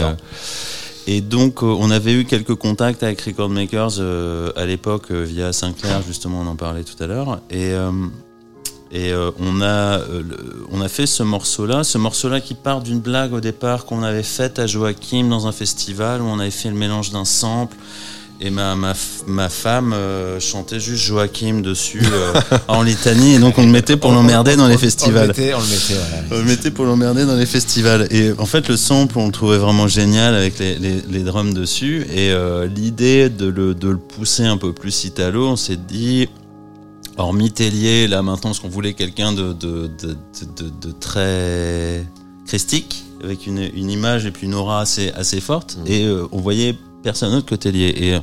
Et donc, euh, on avait eu quelques contacts avec Record Makers euh, à l'époque euh, via Sinclair, justement, on en parlait tout à l'heure. Et, on, a, on a fait ce morceau-là, ce morceau-là qui part d'une blague au départ qu'on avait faite à Joachim dans un festival où on avait fait le mélange d'un sample. Et ma, ma, ma femme euh, chantait juste Joachim dessus euh, en litanie, et donc on le mettait pour l'emmerder dans les festivals. On le mettait, on le mettait, voilà. On le mettait pour l'emmerder dans les festivals. Et en fait, le sample, on le trouvait vraiment génial avec les, les, les drums dessus. Et euh, l'idée de le, de le pousser un peu plus italo, on s'est dit, hormis Tellier, là maintenant, parce qu'on voulait quelqu'un de, de, de, de, très christique, avec une, une image et puis une aura assez, assez forte? Et euh, on voyait personne d'autre que Tellier. Et,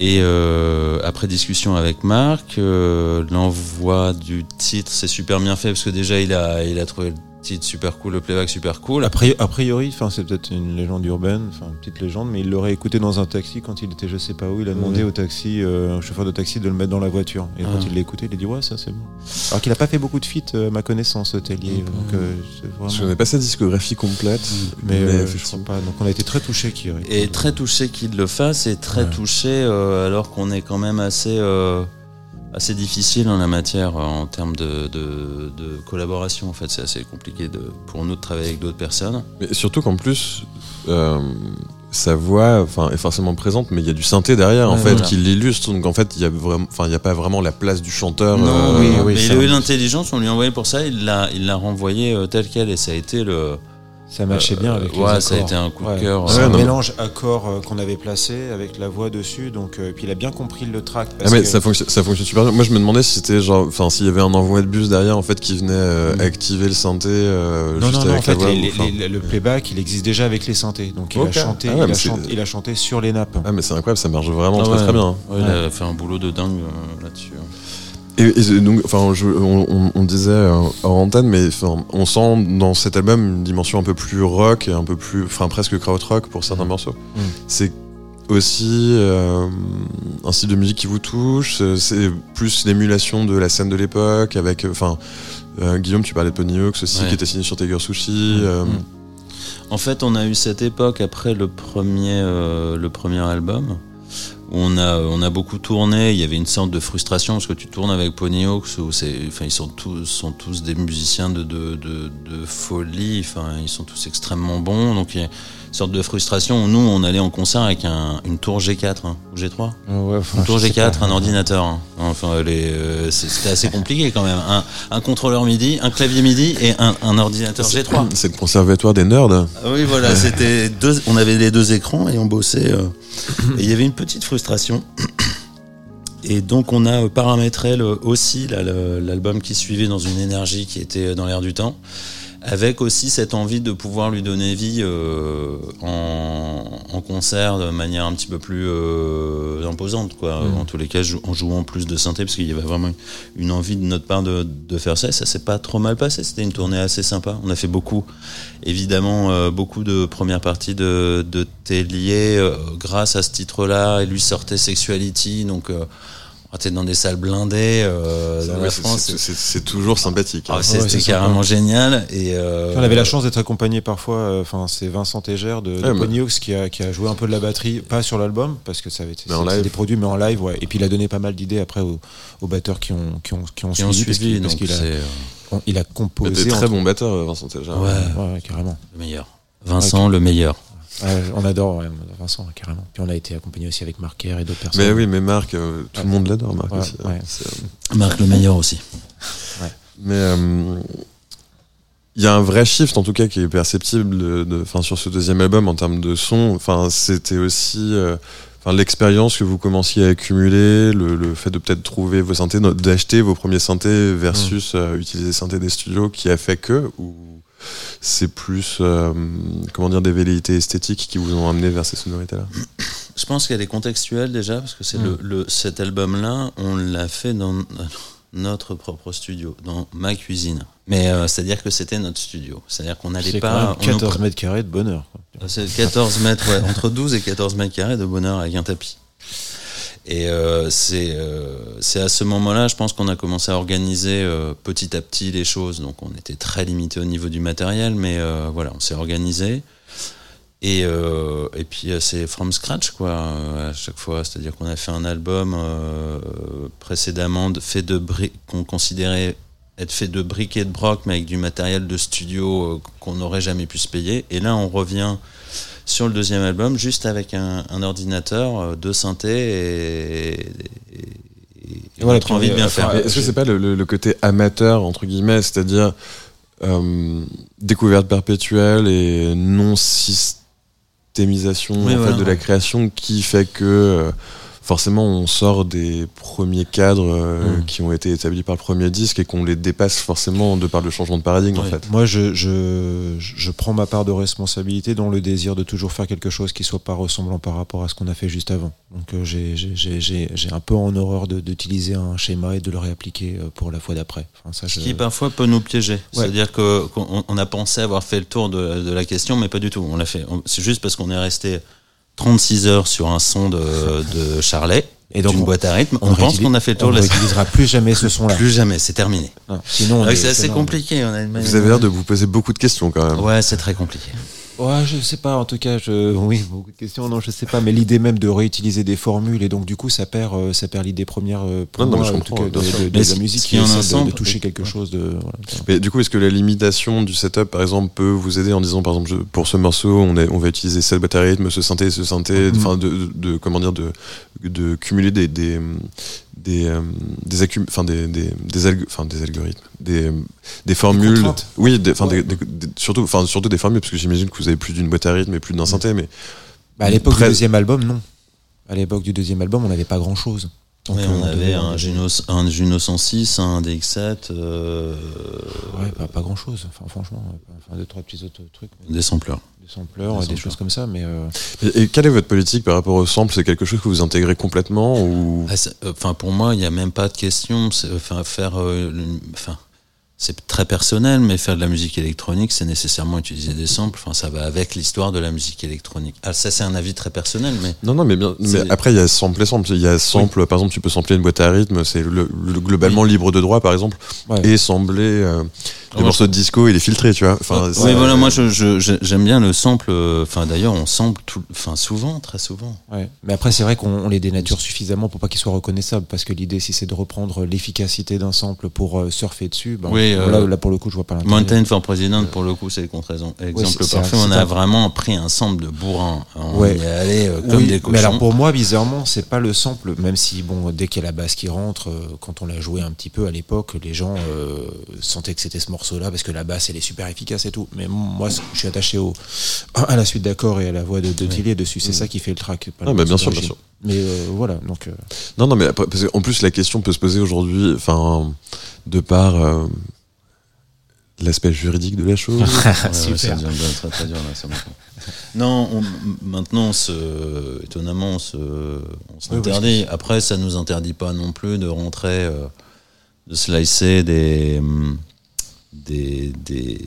et euh, après discussion avec Marc, euh, l'envoi du titre, c'est super bien fait parce que déjà il a, il a trouvé le titre super cool, le playback super cool. A priori, a priori, enfin, c'est peut-être une légende urbaine, enfin, une petite légende, mais il l'aurait écouté dans un taxi quand il était je sais pas où. Il a demandé au taxi, euh, au chauffeur de taxi, de le mettre dans la voiture. Et quand Ah. il l'a écouté, il a dit ouais, ça c'est bon. Alors qu'il a pas fait beaucoup de feats, euh, à ma connaissance, Tellier. Donc, euh, Je vraiment. connais pas sa discographie complète, Mais, euh, je sais effectivement. pas. Donc on a été très touchés qu'il Et très touché qu'il le fasse et très Ouais. touché euh, alors qu'on est quand même assez, euh, assez difficile en la matière euh, en termes de, de, de collaboration. En fait, c'est assez compliqué de, pour nous de travailler avec d'autres personnes. Mais surtout qu'en plus, euh, sa voix enfin, est forcément présente, mais il y a du synthé derrière, en fait, voilà. qui l'illustre. Donc en fait, il y a vraiment, enfin, il y a pas vraiment la place du chanteur. Non, euh, oui, oui, mais il a eu l'intelligence, on lui a envoyé pour ça, il l'a, il l'a renvoyé euh, tel quel et ça a été le. Ça matchait bien avec les ouais, accords. ça a été un coup de cœur. C'est Ouais, un mais- mélange accord euh, qu'on avait placé avec la voix dessus. Donc, euh, puis il a bien compris le track. Ah parce mais que- ça fonctionne, ça fonctionne super bien. Moi je me demandais si c'était genre, enfin s'il y avait un envoi de bus derrière en fait qui venait euh, Mm. activer le synthé euh, Non, juste non, non, en avec fait, voix. les- ou- les- enfin- les- le playback, il existe déjà avec les synthés. Donc, il, a, chanté, Ah ouais, il, mais a c'est- chanté, il a chanté sur les nappes. Ah mais c'est incroyable, ça marche vraiment Ah très ouais. très bien. Ouais, il a fait un boulot de dingue euh, là-dessus. Et, et donc, enfin, je- on, disait euh, hors antenne, mais enfin, on sent dans cet album une dimension un peu plus rock et un peu plus, enfin, presque krautrock pour certains morceaux. Mm. C'est aussi euh, un style de musique qui vous touche. c'est- plus l'émulation de la scène de l'époque, avec, euh, enfin, euh, Guillaume, tu parlais de Pony Hawks aussi, Ouais. qui était signé sur Tiger Sushi. euh, Mm. En fait, on a eu cette époque après le premier, le premier album on a, on a beaucoup tourné. Il y avait une sorte de frustration parce que tu tournes avec Pony où enfin, ils sont tous, sont tous des musiciens de, de, de, folie. Enfin, ils sont tous extrêmement bons. Sorte de frustration nous, on allait en concert avec un, une tour G4 hein, ou G3. Ouais, enfin, Une tour je sais G4, pas. un ordinateur. hein. Enfin, euh, c'est- c'était assez compliqué quand même. Un, un contrôleur MIDI, un clavier MIDI et un, un ordinateur G3. C'est le conservatoire des nerds. Ah Oui, voilà, c'était deux, on avait les deux écrans et on bossait. euh, et il y avait une petite frustration. Et donc on a paramétré le- aussi l'album qui suivait dans une énergie qui était dans l'air du temps, avec aussi cette envie de pouvoir lui donner vie euh, en, en concert de manière un petit peu plus euh, imposante, quoi. En tous les cas, en jouant plus de synthé, parce qu'il y avait vraiment une envie de notre part de, de faire ça. Et ça s'est pas trop mal passé. C'était une tournée assez sympa. On a fait beaucoup, évidemment, euh, beaucoup de premières parties de, de Tellier euh, grâce à ce titre-là. Et lui sortait Sexuality, donc. On était dans des salles blindées euh, dans la c'est- France. c'est- toujours sympathique. Ah, hein. c'était Ouais, carrément génial. Et euh, On avait la chance d'être accompagné parfois, euh, enfin c'est Vincent Tégère de, de Ouais, mais- Pony Hawks qui a, qui a joué un peu de la batterie, pas sur l'album parce que ça avait été des produits mais en live ouais. Et puis il a donné pas mal d'idées après aux, aux batteurs qui ont qui ont qui ont qui ont suivi, parce suivi. qu'il- a, on- il a Bah, composé T'es très entre- bon batteur, Vincent Tégère. ouais, Ouais, ouais, carrément. le meilleur. Vincent, le meilleur. Ouais, on adore, ouais, on adore Vincent, carrément. Puis on a été accompagné aussi avec Marquer et d'autres personnes. Mais oui, mais Marc, euh, tout le monde l'adore, Marc Ouais, aussi. hein. euh, Marc le meilleur aussi. Mais euh, il y a un vrai shift en tout cas qui est perceptible de, de- enfin, sur ce deuxième album en termes de son. Enfin, c'était aussi euh, l'expérience que vous commenciez à accumuler, le, le fait de peut-être trouver vos synthés, d'acheter vos premiers synthés versus euh, utiliser les synthés des studios qui a fait que ou c'est plus euh, comment dire des velléités esthétiques qui vous ont amené vers ces sonorités-là. Je pense qu'elle est contextuelle déjà, parce que c'est Mm. le, le- cet album-là, on l'a fait dans notre propre studio, dans ma cuisine. Mais euh, c'est-à-dire que c'était notre studio. C'est-à-dire qu'on n'allait C'est pas. quand même on 14 mètres carrés de bonheur. quoi. C'est 14 mètres, ouais, entre 12 et 14 mètres carrés de bonheur avec un tapis. Et euh, c'est euh, c'est à ce moment-là, je pense qu'on a commencé à organiser euh, petit à petit les choses. Donc on était très limité au niveau du matériel, mais euh, voilà, on s'est organisé. Et, et puis c'est from scratch quoi à chaque fois. C'est-à-dire qu'on a fait un album précédemment de- fait de qu'on considérait être fait de briques et de broc, mais avec du matériel de studio qu'on n'aurait jamais pu se payer. Et là, on revient sur le deuxième album juste avec un, un ordinateur, euh, deux synthés et, et, envie de bien enfin, faire. Est-ce que c'est pas le, côté amateur entre guillemets, c'est-à-dire euh, découverte perpétuelle et non systémisation Oui, en voilà. fait, de la création qui fait que euh, forcément on sort des premiers cadres euh, Mm. qui ont été établis par le premier disque et qu'on les dépasse forcément de par le changement de paradigme en fait. Moi, je, je, je prends ma part de responsabilité dans le désir de toujours faire quelque chose qui soit pas ressemblant par rapport à ce qu'on a fait juste avant. Donc, euh, j'ai- j'ai- j'ai j'ai- j'ai un peu en horreur de- d'utiliser un schéma et de le réappliquer euh, pour la fois d'après. Enfin, ça, Ce je- qui parfois peut nous piéger. C'est-à-dire que- qu'on on a pensé avoir fait le tour de, de la question, mais pas du tout. On l'a fait. C'est juste parce qu'on est resté 36 heures sur un son de, de Charlet Et donc, d'une on- boîte à rythme. on On, pense qu'on a fait le on tour de ne la réutilisera plus jamais ce son-là. Plus jamais, c'est terminé. Non, Sinon, on est- c'est assez on compliqué. On a une Vous avez l'air de vous poser beaucoup de questions quand même. Ouais, c'est très compliqué. Ouais, je sais pas. En tout cas, je, oui, beaucoup de questions. Non, je sais pas. Mais l'idée même de réutiliser des formules et donc du coup, ça perd, euh, ça perd l'idée première euh, pour Non, non, moi, je en tout cas, de, de- la musique qui celle de, toucher quelque chose de. voilà. Mais du coup, est-ce que la limitation du setup, par exemple, peut vous aider en disant, par exemple, je- pour ce morceau, on, est, on va utiliser cette à rythme, ce synthé, ce synthé, Mhm. enfin, de, de, de- comment dire, de, de cumuler des des des euh, des, accum- des, des, des, alg- des algorithmes, des, des formules, oui, des, Ouais. surtout, surtout des formules, parce que j'imagine que vous avez plus d'une boîte à rythme et plus d'un synthé, mais Bah, à l'époque du deuxième album, non. À l'époque du deuxième album, on n'avait pas grand chose. Ouais, on avait un Juno, un Juno 106, un DX7, euh, Ouais, pas, pas grand chose. Enfin, franchement, enfin, deux, trois petits autres trucs. des sampleurs. Des sampleurs, Des des, sampleurs. choses comme ça, mais. euh, et, et quelle est votre politique par rapport au sample? C'est quelque chose que vous intégrez complètement ou? Ah, euh, Enfin, pour moi, il n'y a même pas de question. C'est- Enfin, faire, euh, enfin, c'est très personnel, mais faire de la musique électronique, c'est nécessairement utiliser des samples. Enfin, ça va avec l'histoire de la musique électronique. Ah, ça, c'est un avis très personnel, mais Non, non, mais bien. Mais après, il y a sample et sample. Il y a sample, par exemple, tu peux sampler une boîte à rythme, c'est le, le- globalement libre de droit, par exemple, ouais. et sampler euh, des Ouais, morceaux de disco et les filtrer, tu vois. Enfin, oui, voilà, moi, je- je- je- j'aime bien le sample. euh, Enfin, d'ailleurs, on sample tout, enfin, souvent, très souvent. Ouais. Mais après, c'est vrai qu'on on les dénature suffisamment pour pas qu'ils soient reconnaissables. Parce que l'idée, si c'est de reprendre l'efficacité d'un sample pour euh, surfer dessus, ben, Oui, là, euh, là, pour le coup, je vois pas l'intérêt. Mountain for President, pour le coup, c'est le contre-exemple Ouais, parfait. On a un- vraiment pris un sample de bourrin. On Ouais. y est allé euh, comme Oui, des cochons. mais alors pour moi, bizarrement, c'est pas le sample, même si, bon, dès qu'il y a la basse qui rentre, euh, quand on l'a joué un petit peu à l'époque, les gens euh, sentaient que c'était ce morceau-là, parce que la basse, elle est super efficace et tout. Mais moi, je suis attaché au, à la suite d'accords et à la voix de, de Tilly dessus. C'est ça qui fait le track. pas Ah, le bah, bien sûr, bien d'origine. sûr. Mais euh, voilà, donc. euh, Non, non, mais après, parce qu'en plus, la question peut se poser aujourd'hui, enfin, de par euh, l'aspect juridique de la chose. Super. Non, on- maintenant, on se, étonnamment, on se, on s'interdit. Après, ça nous interdit pas non plus de rentrer, euh, de slicer des, hum, des, des,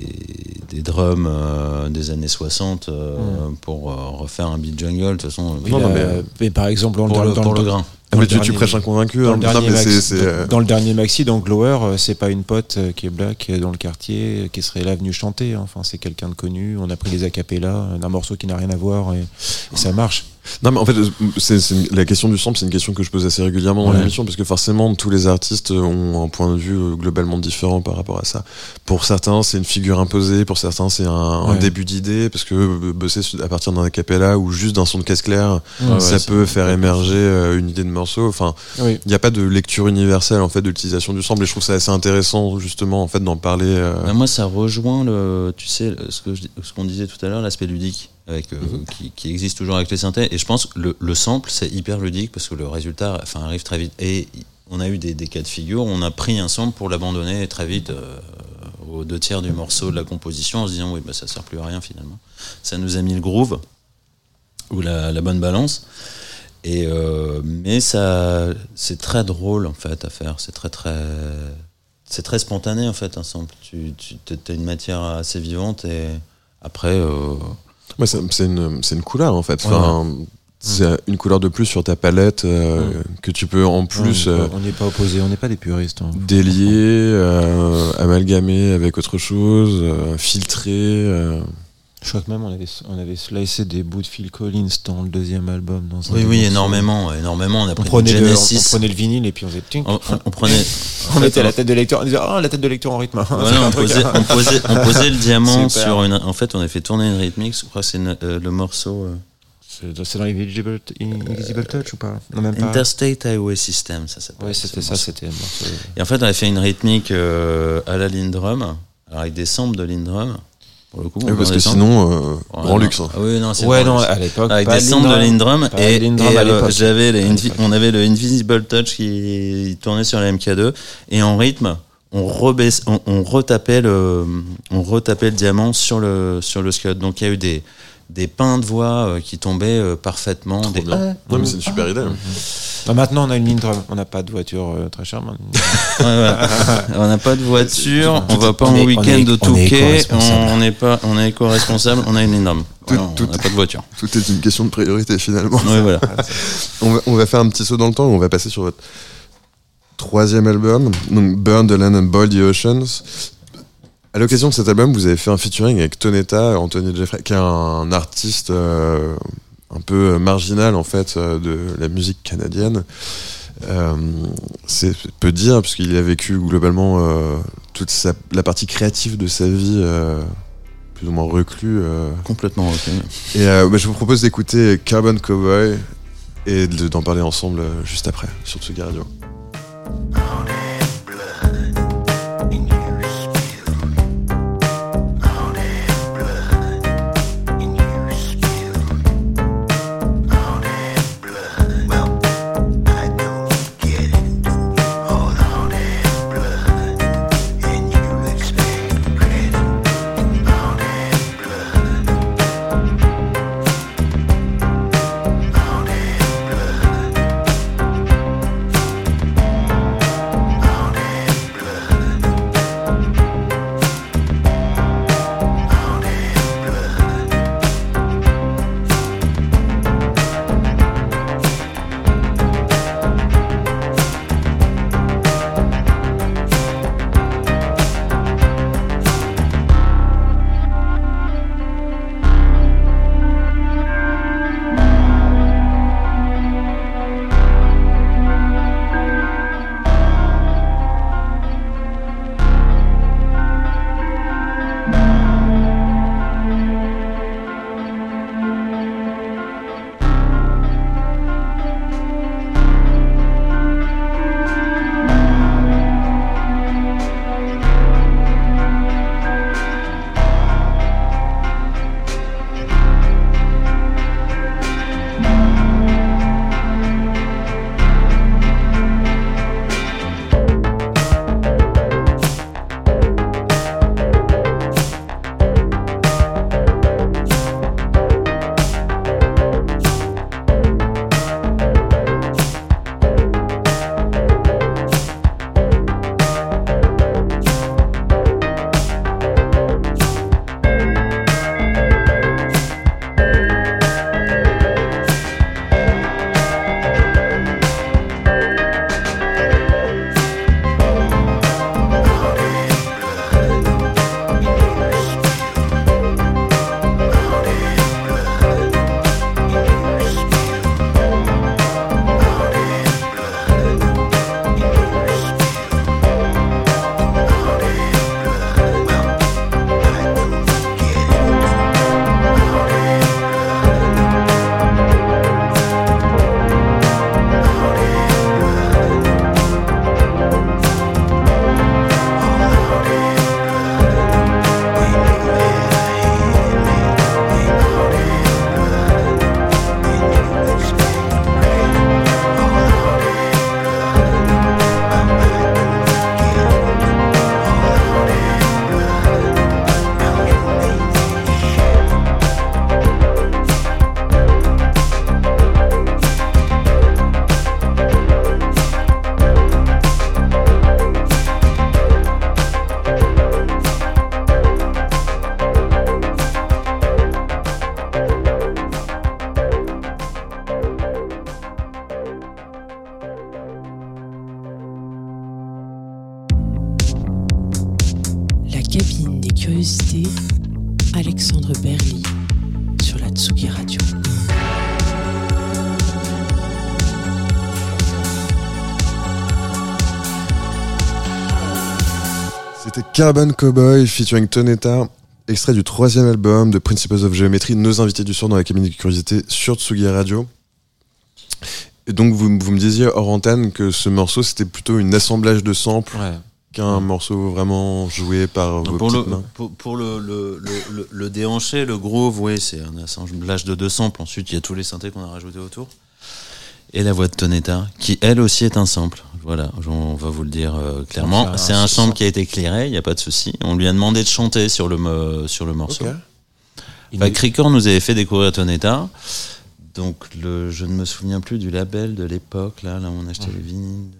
des drums euh, des années 60 euh, pour euh, refaire un beat jungle. De toute façon, oui, Non, mais- euh, mais par exemple, dans, pour, dans- le, dans pour le grain. Dans mais tu, tu dernier- prêches un convaincu. Dans hein. le, dernier maxi, euh, dans le dernier maxi, dans Glower, euh, c'est pas une pote euh, qui est black dans le quartier qui serait là venue chanter. hein. Enfin, c'est quelqu'un de connu. On a pris les acapellas d'un morceau qui n'a rien à voir et, et ça marche. Non, mais en fait, une- la question du sample, c'est une question que je pose assez régulièrement dans Ouais. l'émission, parce que forcément, tous les artistes ont un point de vue globalement différent par rapport à ça. Pour certains, c'est une figure imposée, pour certains, c'est un, début d'idée, parce que bosser à partir d'un acapella ou juste d'un son de caisse claire, Ouais, ça peut faire émerger une idée de morceau. Enfin, Oui. il n'y a pas de lecture universelle en fait de l'utilisation du sample, et je trouve ça assez intéressant justement en fait d'en parler. euh, Bah, moi, ça rejoint le, tu sais, ce que je dis- ce qu'on disait tout à l'heure, l'aspect ludique, avec, euh, qui, qui existe toujours avec les synthés. Et je pense que le, le sample, c'est hyper ludique parce que le résultat, enfin, arrive très vite. Et on a eu des, des cas de figure, où on a pris un sample pour l'abandonner très vite euh, aux deux tiers du morceau de la composition, en se disant oui, bah, ça sert plus à rien finalement. Ça nous a mis le groove ou la, la bonne balance. Et euh, mais ça, c'est très drôle en fait à faire. C'est très très c'est très spontané en fait un sample. Tu, tu as une matière assez vivante et après. euh, Ouais, c'est c'est une, c'est une couleur en fait. Ouais, Enfin, C'est une couleur de plus sur ta palette euh, que tu peux en plus on euh, on n'est pas opposés, on n'est pas des puristes. hein. délier, euh, amalgamer avec autre chose, euh, filtrer. Euh. Je crois que même on avait, on avait slicé des bouts de Phil Collins dans le deuxième album. Dans un oui, oui, énormément, énormément. On a On pris prenait, le, Genesis. on prenait le vinyle et puis on faisait. on, on- on prenait. On mettait la tête de lecteur, on disait Ah, la tête de lecteur en rythme. Ouais, on, posait, hein. on, posait, on posait le diamant Super. sur une. En fait, on a fait tourner une rythmique. Je crois que c'est euh, le morceau euh, C'est dans Invisible, Invisible Touch ou pas? Non, même pas. Interstate Highway System. Ça s'appelle. Ce c'était ça, c'était. Et en fait, on a fait une rythmique euh, à la Lindrum, avec des samples de Lindrum. Pour le coup, Oui, on parce que sinon, euh, Ouais, grand non. luxe. hein. Ah oui, non, c'est Ouais, non, à l'époque. avec des samples de Lindrum et, Lindrum et, à euh, j'avais les on avait le Invisible Touch qui tournait sur la MK2 et en rythme on rebaisse on, on retapait le on retapait le diamant sur le sur le Scud donc il y a eu des des pains de voix euh, qui tombaient euh, parfaitement des bien. Non, mais c'est une super idée. Bah, maintenant, on a une Lindrum. On n'a pas de voiture euh, très chère. on n'a pas de voiture on va pas en week-end est- de on est Touquet éco-responsable. on n'est pas on est éco-responsable on a une Voilà, on n'a pas de voiture Tout est une question de priorité finalement. ouais, voilà On va, on va faire un petit saut dans le temps. On va passer sur votre troisième album, donc Burn the Land and Boil the Oceans. À l'occasion de cet album, vous avez fait un featuring avec Tonetta, Anthony Jeffrey, qui est un artiste euh, un peu marginal en fait euh, de la musique canadienne. Euh, c'est peu dire parce qu'il a vécu globalement euh, toute sa- la partie créative de sa vie euh, plus ou moins reclus. euh. complètement ok Et euh, bah, je vous propose d'écouter Carbon Cowboy et de- d'en parler ensemble euh, juste après sur Tsugi Radio. Carbon Cowboy featuring Tonetta, extrait du troisième album de Principles of Geometry, nos invités du soir dans la cabine de curiosité sur Tsugi Radio. Et donc vous, vous me disiez hors antenne que ce morceau c'était plutôt une assemblage de samples Ouais. qu'un morceau vraiment joué par vos pour, le, mains. pour, le, le, le- le déhanché, le groove, oui, c'est un assemblage de deux samples. Ensuite, il y a tous les synthés qu'on a rajoutés autour. Et la voix de Tonetta, qui elle aussi est un sample. Voilà, on va vous le dire euh, clairement. C'est un sample qui a été éclairé, il n'y a pas de souci. On lui a demandé de chanter sur le, sur le morceau. Ok. Il Bah, nous- Cricor nous avait fait découvrir Tonetta. Donc, le, je ne me souviens plus du label de l'époque, là, là où on achetait les vinyles.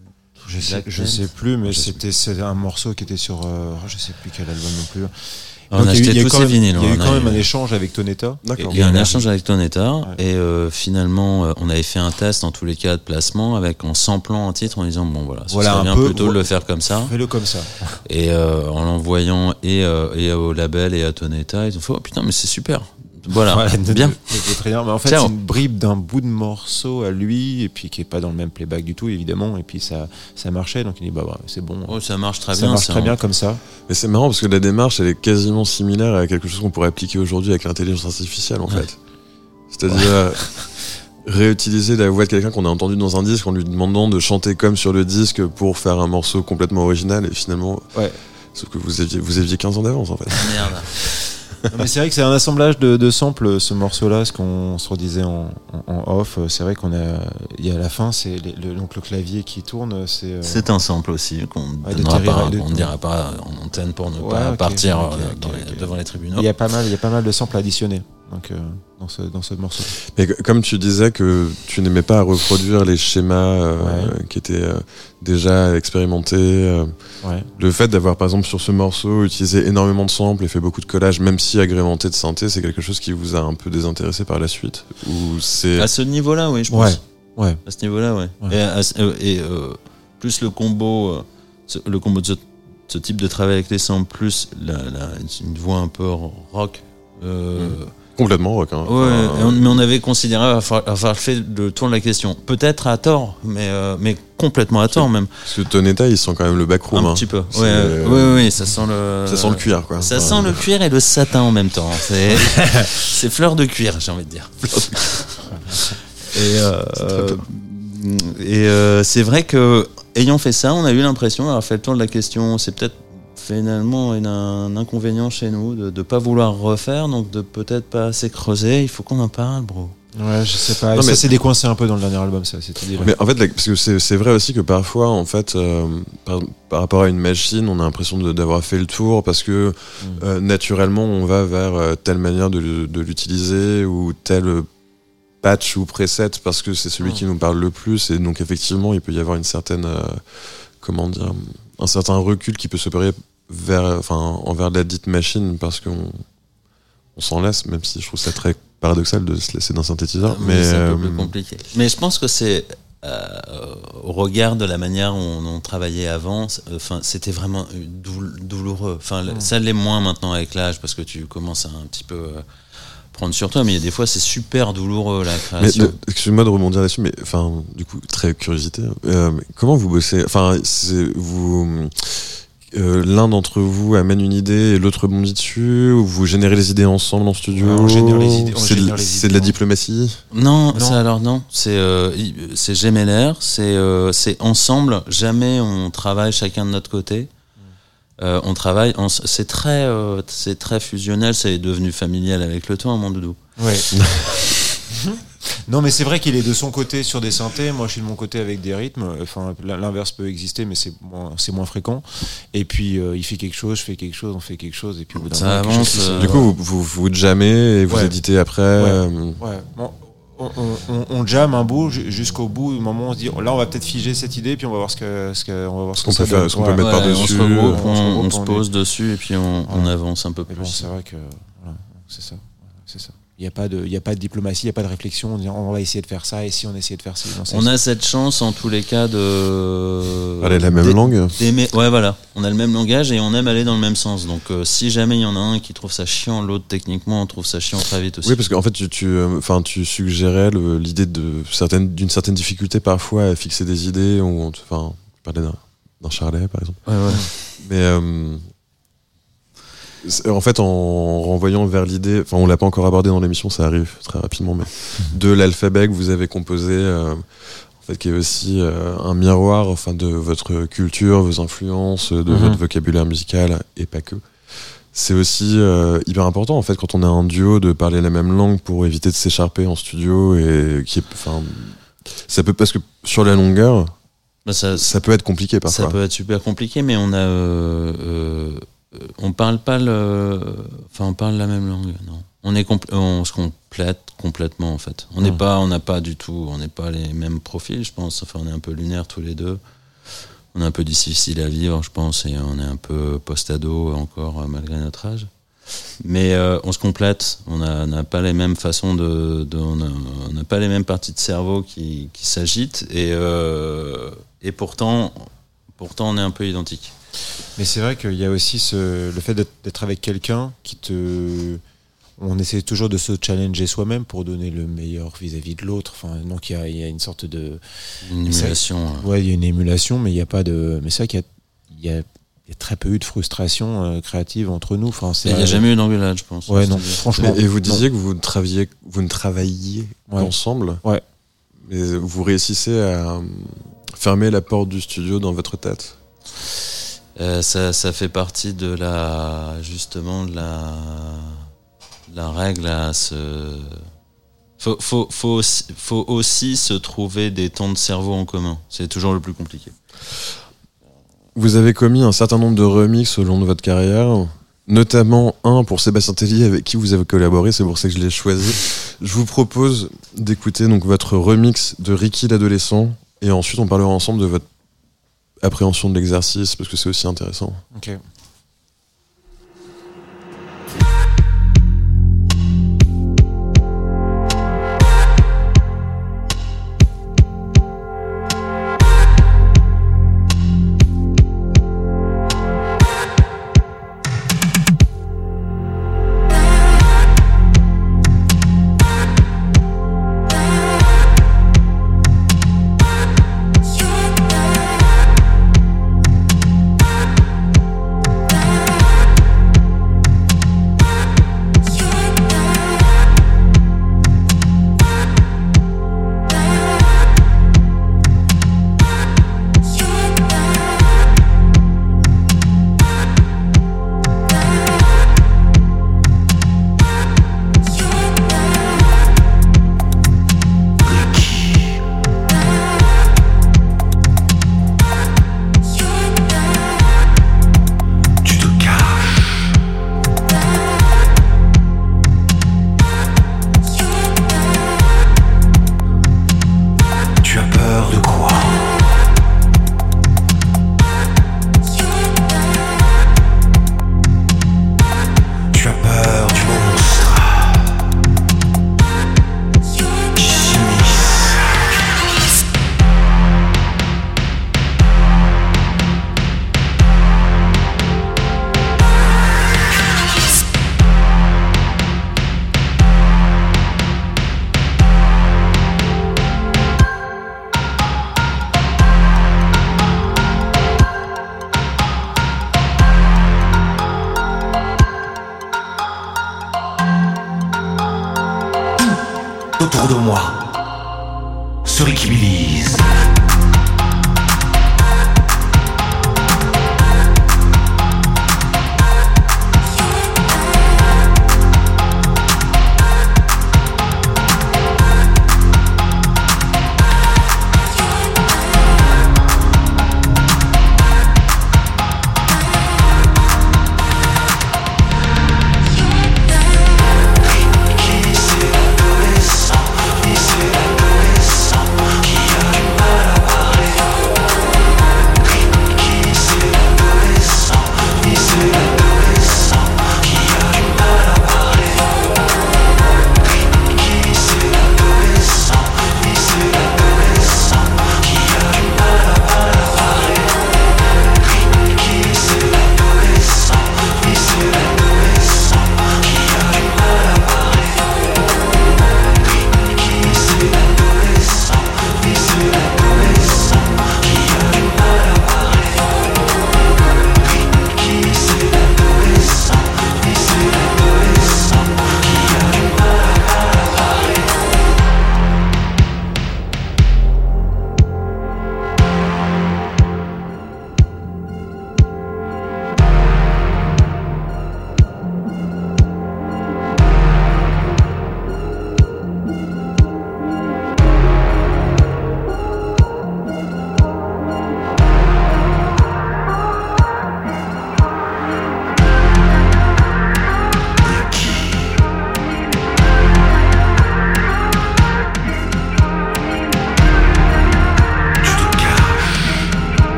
Je sais, je sais plus, mais c'était un morceau qui était sur. euh, je sais plus quel album non plus. On a eu- achetait il y a eu tous ces vinyles. Il y a eu quand même eu- un échange avec Tonetta. Il y a eu un échange avec Tonetta et euh, finalement euh, on avait fait un test en tous les cas de placement avec en samplant un titre en disant bon voilà Voilà, serait bien peu, plutôt de le faire comme ça Fais-le comme ça. et euh, en l'envoyant et, euh, et au label et à Tonetta ils ont fait oh putain mais c'est super voilà Voilà, bien c'était très bien. Mais en fait, c'est une bribe d'un bout de morceau à lui, et puis qui est pas dans le même playback du tout, évidemment. Et puis ça, ça marchait, donc il dit bah, bah, c'est bon. oh, ça marche très ça bien marche ça. très bien comme ça. Mais c'est marrant parce que la démarche elle est quasiment similaire à quelque chose qu'on pourrait appliquer aujourd'hui avec l'intelligence artificielle en Ouais. fait. C'est-à-dire réutiliser la voix de quelqu'un qu'on a entendu dans un disque en lui demandant de chanter comme sur le disque pour faire un morceau complètement original et finalement. Ouais. Sauf que vous aviez, vous aviez 15 ans d'avance en fait. merde Non, mais c'est vrai que c'est un assemblage de, de samples, ce morceau-là, ce qu'on se redisait en, en- en off. C'est vrai qu'on a, il y a à la fin, c'est les- le, donc le clavier qui tourne, c'est. euh, c'est un sample aussi qu'on ne Ouais, ne dira pas en antenne pour ne Ouais, pas partir euh, les- devant les tribunaux Il y a pas mal, il y a pas mal de samples additionnés. Donc euh, dans ce dans ce morceau. Mais comme tu disais que tu n'aimais pas reproduire les schémas euh, Ouais. qui étaient euh, déjà expérimentés, euh, Ouais. le fait d'avoir par exemple sur ce morceau utilisé énormément de samples et fait beaucoup de collages, même si agrémenté de synthé, c'est quelque chose qui vous a un peu désintéressé par la suite? Ou c'est à ce niveau là oui je pense Ouais. à ce niveau-là, ouais. Ouais. Et, à plus le combo, euh, ce- le combo de ce, ce type de travail avec les samples, plus la, la- une voix un peu rock. euh, complètement rock. Hein. Ouais, Enfin, mais on avait considéré fait le tour de la question. Peut-être à tort, mais, euh, mais complètement à tort même. Parce que Tonetta, il sent quand même le backroom. un hein. petit peu. Ouais, euh, ouais, ouais, ça sent le. Ça sent le cuir, quoi. Ça Enfin, sent le cuir et le satin en même temps. C'est c'est fleur de cuir, j'ai envie de dire. et euh, et euh, c'est vrai que ayant fait ça, on a eu l'impression d'avoir fait le tour de la question. C'est peut-être finalement une- un inconvénient chez nous de ne pas vouloir refaire, donc de peut-être pas assez creuser. Il faut qu'on en parle, bro. Ouais, je sais pas. Non, ça s'est décoincé un peu dans le dernier album, ça, cette idée-là. Mais en fait, parce que c'est c'est vrai aussi que parfois, en fait, euh, par, par rapport à une machine, on a l'impression de- d'avoir fait le tour parce que Mm. euh, naturellement, on va vers euh, telle manière de, de l'utiliser ou tel patch ou preset parce que c'est celui Mm. qui nous parle le plus. Et donc, effectivement, il peut y avoir une certaine, euh, comment dire, un certain recul qui peut s'opérer vers, enfin, envers la dite machine parce qu'on on s'en laisse, même si je trouve ça très paradoxal de se laisser d'un synthétiseur. Oui, mais c'est un peu euh, plus compliqué. Mais je pense que c'est euh, au regard de la manière dont on travaillait avant, c'est- enfin c'était vraiment euh, doul- douloureux. Enfin Mm. ça l'est moins maintenant avec l'âge parce que tu commences à un petit peu euh, prendre sur toi. Mais il y a des fois c'est super douloureux la création. de- excuse-moi de rebondir là-dessus, mais enfin, du coup, très curiosité. euh, comment vous bossez? Enfin, c'est vous. Euh, L'un d'entre vous amène une idée et l'autre rebondit dessus, ou vous générez les idées ensemble en studio Ouais, on génère les idées- on C'est de, de la diplomatie Non, Non. ça alors non. C'est euh, c'est euh, c'est ensemble. Jamais on travaille chacun de notre côté. Euh, on travaille. C'est très euh, c'est très fusionnel. C'est devenu familial avec le temps, mon doudou. Ouais. non, mais c'est vrai qu'il est de son côté sur des synthés. Moi, je suis de mon côté avec des rythmes. Enfin, l'inverse peut exister, mais c'est moins, c'est moins fréquent. Et puis, euh, il fait quelque chose, je fais quelque chose, on fait quelque chose, et puis au bout d'un Ça moment, quelque avance, chose euh, Du coup, vous, vous, vous jammez et vous Ouais. éditez après. euh, Ouais, bon, on, on, jamme un bout ju- jusqu'au bout. Au moment où on se dit, là, on va peut-être figer cette idée, puis on va voir ce que, ce que, on va voir ce qu'on peut faire, ce qu'on peut mettre Ouais, par-dessus. on se regroupe, on on, se regroupe, pose dessus et puis on, avance un peu plus. bon, c'est vrai que voilà, c'est ça. c'est ça. Il n'y a, pas de- il y a pas de diplomatie, il n'y a pas de réflexion. On dit on va essayer de faire ça, et si on essayait de faire ça non, ça, On a cette chance en tous les cas de. Parler la même langue. Ouais, voilà. On a le même langage et on aime aller dans le même sens. Donc, euh, si jamais il y en a un qui trouve ça chiant, l'autre techniquement on trouve ça chiant très vite aussi. Oui, parce qu'en fait, tu, tu, euh, enfin, tu suggérais l'idée de certaines, d'une certaine difficulté parfois à fixer des idées. Ou, enfin, tu parlais d'un, d'un charlet, par exemple. Ouais, ouais. Mais euh, en fait, en renvoyant vers l'idée, enfin, on l'a pas encore abordé dans l'émission, ça arrive très rapidement, mais de l'alphabet que vous avez composé, euh, en fait, qui est aussi euh, un miroir, enfin, de votre culture, vos influences, de Mhm. votre vocabulaire musical et pas que. C'est aussi euh, hyper important en fait quand on a un duo de parler la même langue pour éviter de s'écharper en studio et qui est, enfin, ça peut parce que sur la longueur, Bah, ça, ça peut être compliqué parfois. Ça peut être super compliqué, mais on a, euh, on parle pas le, enfin on parle la même langue, non. On est compl- on se complète complètement en fait. On n'est pas, on n'a pas du tout, on n'est pas les mêmes profils, je pense. Enfin, on est un peu lunaires tous les deux. On est un peu difficile à vivre, je pense, et on est un peu post-ado encore euh, malgré notre âge. Mais euh, on se complète. On n'a pas les mêmes façons de, de- on n'a pas les mêmes parties de cerveau qui, qui s'agitent et euh, et pourtant, pourtant on est un peu identiques. Mais c'est vrai qu'il y a aussi ce, le fait d'être avec quelqu'un qui te. On essaie toujours de se challenger soi-même pour donner le meilleur vis-à-vis de l'autre. Enfin, donc il y a, il y a une sorte de. Une émulation. euh. Ouais, il y a une émulation, mais il n'y a pas de. Mais c'est vrai qu'il y a, y, y très peu eu de frustration euh, créative entre nous. Enfin, c'est- Il n'y a jamais eu d'engueulade, je pense. Ouais, non, franchement. Et, et vous non. disiez que vous travailliez, vous ne travailliez Ouais. ensemble. Ouais. Mais vous réussissez à fermer la porte du studio dans votre tête. Euh, ça, fait partie de la justement de la règle à se faut, faut, faut, aussi, faut aussi se trouver des temps de cerveau en commun. C'est toujours le plus compliqué. Vous avez commis un certain nombre de remixes au long de votre carrière, notamment un pour Sébastien Tellier avec qui vous avez collaboré, c'est pour ça que je l'ai choisi. Je vous propose d'écouter donc votre remix de Ricky l'adolescent et ensuite on parlera ensemble de votre appréhension de l'exercice parce que c'est aussi intéressant.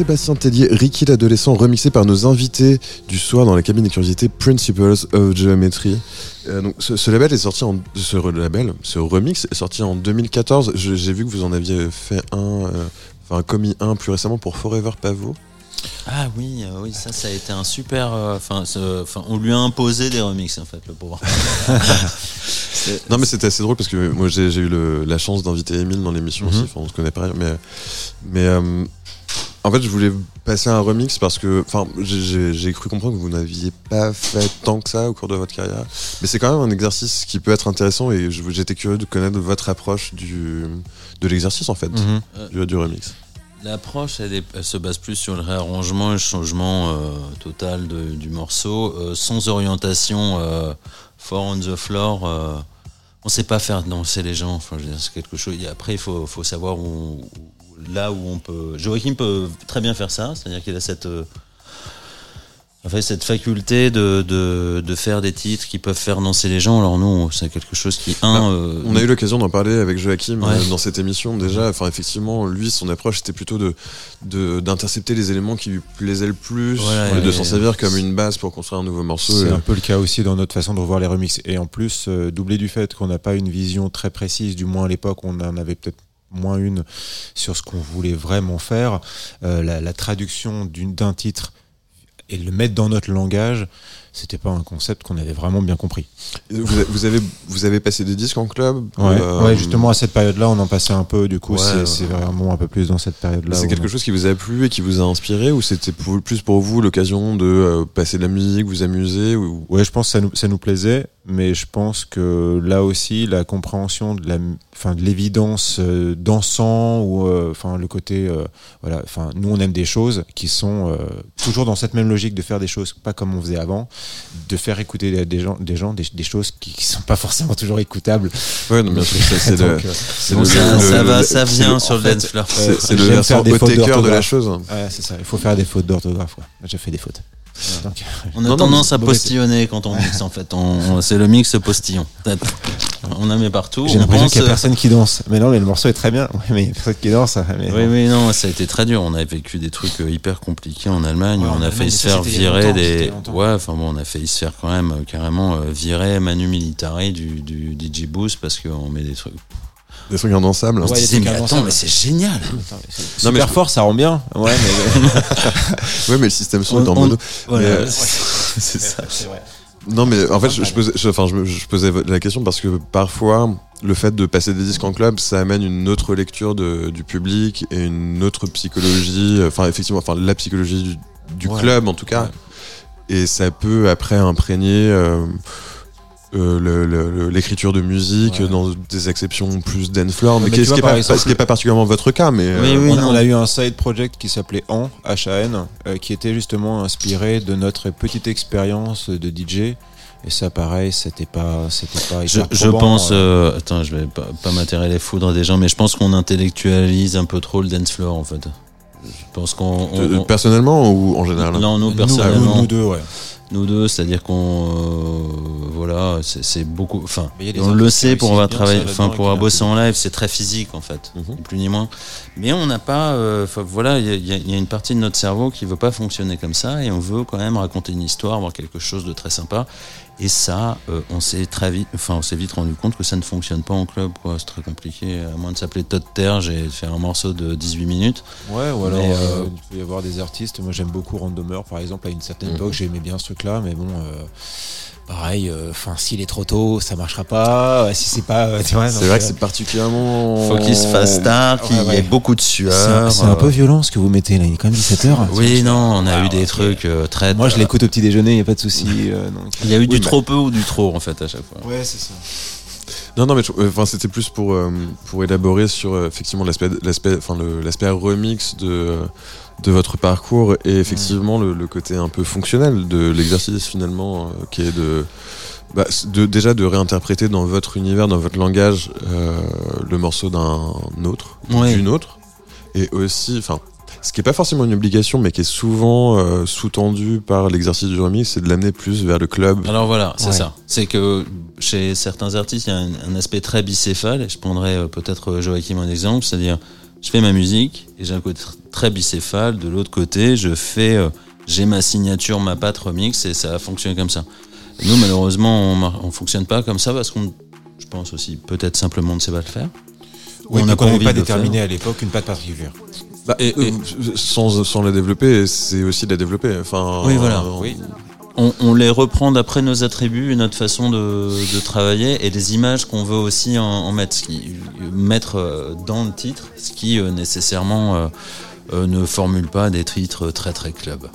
Sébastien Tellier, Ricky l'adolescent, remixé par nos invités du soir dans la cabine des curiosités Principles of Geometry. Euh, donc, ce, ce label est sorti en ce label, ce remix est sorti en 2014. Je- J'ai vu que vous en aviez fait un, euh, enfin commis un plus récemment pour Forever Pavot. Ah oui, euh, oui, ça, ça a été un super. Enfin, on lui a imposé des remixes en fait, le pauvre. Non mais c'était assez drôle parce que moi j'ai eu le- la chance d'inviter Emile dans l'émission Mhm. aussi, on se connaît pas mais mais euh, en fait je voulais passer un remix parce que enfin j'ai- cru comprendre que vous n'aviez pas fait tant que ça au cours de votre carrière mais c'est quand même un exercice qui peut être intéressant et j'étais curieux de connaître votre approche du de l'exercice en fait Mhm. du, du remix. L'approche, elle, se base plus sur le réarrangement et le changement euh, total de- du morceau, euh, sans orientation euh, fort on the floor. euh, on sait pas faire danser les gens. Enfin, c'est quelque chose. et après, il faut, faut savoir où, où- là où on peut. Joachim peut très bien faire ça, c'est-à-dire qu'il a cette euh, en fait, cette faculté de, de, de faire des titres qui peuvent faire danser les gens. Alors nous, c'est quelque chose qui un. Bah, euh, On a eu l'occasion d'en parler avec Joachim Ouais. euh, dans cette émission déjà. Enfin, effectivement, lui, son approche c'était plutôt de de- d'intercepter les éléments qui lui plaisaient le plus Voilà, et de s'en servir comme une base pour construire un nouveau morceau. C'est un peu le cas aussi dans notre façon de revoir les remixes. Et en plus, euh, doublé du fait qu'on n'a pas une vision très précise, du moins à l'époque, on en avait peut-être moins une sur ce qu'on voulait vraiment faire. Euh, la, la traduction d'une- d'un titre et le mettre dans notre langage, c'était pas un concept qu'on avait vraiment bien compris. Vous, a- vous avez vous avez passé des disques en club. Ouais, euh, ouais, justement à cette période-là, on en passait un peu. Du coup, Ouais, c'est vraiment un peu plus dans cette période-là. C'est quelque on- chose qui vous a plu et qui vous a inspiré ou c'était plus pour vous l'occasion de euh, passer de la musique, vous amuser ou Ouais, je pense que ça nous, ça nous plaisait, mais je pense que là aussi, la compréhension de la, enfin, de l'évidence euh, dansant ou, euh, le côté, euh, voilà, enfin, nous on aime des choses qui sont euh, toujours dans cette même logique de faire des choses pas comme on faisait avant, de faire écouter des- gens, des gens, des, des choses qui, qui sont pas forcément toujours écoutables. Ouais, non, bien sûr, ça, c'est le, ça, va, ça vient sur le dance floor. C'est le faire des fautes de la chose. ouais, c'est ça. Il faut faire des fautes d'orthographe. quoi. J'ai fait des fautes. Donc, On a Non, non, tendance à postillonner quand on mixe en fait. On, on- c'est le mix postillon. On en met partout. J'ai on l'impression pense, qu'il y a euh, personne qui danse. Mais non, mais le morceau est très bien. Ouais, mais il y a personne qui danse. Mais Oui, oui, non, ça a été très dur. On a vécu des trucs euh, hyper compliqués en Allemagne. Ouais, on a failli mais se faire virer des. Ouais, enfin bon, on a failli se faire quand même euh, carrément euh, virer Manu Militari du, du DJ Boost parce qu'on met des trucs. Des trucs indansables. On se Ouais, des mais attends, mais c'est génial. Non, mais Super je- fort, ça rend bien. Ouais, mais Ouais, mais le système son On- est en on- mono. Voilà. Euh, c'est ça. Non, mais en fait, je, je posais, je- enfin, je, me- je posais la question parce que parfois, le fait de passer des disques en club, ça amène une autre lecture de, du public et une autre psychologie. euh, Enfin, effectivement, enfin, la psychologie du, du Ouais. club, en tout cas. Et ça peut après imprégner euh, euh, l'écriture de musique Ouais. dans des exceptions plus dance floor, mais, mais est- ce qui pas, exemple- ce qui est pas particulièrement votre cas, mais Oui, euh, oui. on, a, non. on a eu un side project qui s'appelait HAN, H-A-N, euh, qui était justement inspiré de notre petite expérience de DJ. Et ça, pareil, c'était pas, c'était pas Je, hyper je probant, pense, euh. euh, attends, je vais pas, pas m'atterrer les foudres des gens, mais je pense qu'on intellectualise un peu trop le dance floor en fait. Je pense qu'on. personnellement ou en général? Non, nous Nous, personnellement, nous, nous deux, ouais. Nous deux, c'est-à-dire qu'on, euh, voilà, c'est beaucoup. Enfin, on le sait pour bien travaillé, ça enfin pour avoir bossé en live, c'est très physique en fait, Mhm. ni plus ni moins. Mais on n'a pas, euh, voilà, y, y il y a une partie de notre cerveau qui veut pas fonctionner comme ça et on veut quand même raconter une histoire, avoir quelque chose de très sympa. Et ça, euh, on s'est très vite, enfin on s'est vite rendu compte que ça ne fonctionne pas en club, quoi. C'est très compliqué. À moins de s'appeler Todd Terge et de faire un morceau de 18 minutes. Ouais, ou alors Mais, euh, euh, il peut y avoir des artistes. Moi, j'aime beaucoup Randomer, par exemple. À une certaine Mhm. époque, j'aimais bien ce truc-là, mais bon, pareil. Enfin, s'il est trop tôt, ça marchera pas. Euh, Si c'est pas, euh, c'est vrai euh, que c'est particulièrement. Faut qu'il se fasse tard, qu'il Ouais, y ait beaucoup de sueur. c'est un euh, peu violent ce que vous mettez là. Il est quand même 17 h Oui, non, on a Ah, eu des trucs euh, très. Moi, je l'écoute au petit déjeuner. Il y a pas de souci. euh, Il y a eu Oui, du mais- trop peu ou du trop en fait à chaque fois. Ouais, c'est ça. Non, non, mais euh, enfin, c'était plus pour, euh, pour élaborer sur euh, effectivement l'aspect, l'aspect, enfin, le- l'aspect remix de, de votre parcours et effectivement le, le côté un peu fonctionnel de l'exercice finalement, euh, qui est de, bah, de déjà de réinterpréter dans votre univers, dans votre langage, le morceau d'un autre, Ouais. d'une autre, et aussi, enfin. Ce qui n'est pas forcément une obligation, mais qui est souvent euh, sous-tendu par l'exercice du remix, c'est de l'amener plus vers le club. Alors voilà, c'est Ouais. ça. C'est que chez certains artistes, il y a un, un aspect très bicéphale, et je prendrais euh, peut-être euh, Joachim en exemple, c'est-à-dire je fais ma musique et j'ai un côté, très bicéphale. De l'autre côté, je fais, euh, j'ai ma signature, ma patte remix et ça a fonctionné comme ça. Et nous, malheureusement, on, on fonctionne pas comme ça parce qu'on, je pense aussi, peut-être simplement ne sait pas le faire. Oui, on on n'a pas pas, déterminé à l'époque une patte particulière. Bah, Et- euh, et- sans, sans la développer, c'est aussi de la développer. Enfin, Oui, voilà. euh, Oui. On, on les reprend d'après nos attributs et notre façon de, de travailler et les images qu'on veut aussi en, en mettre, ce qui, mettre euh, dans le titre, ce qui euh, nécessairement euh, ne formule pas des titres très très club.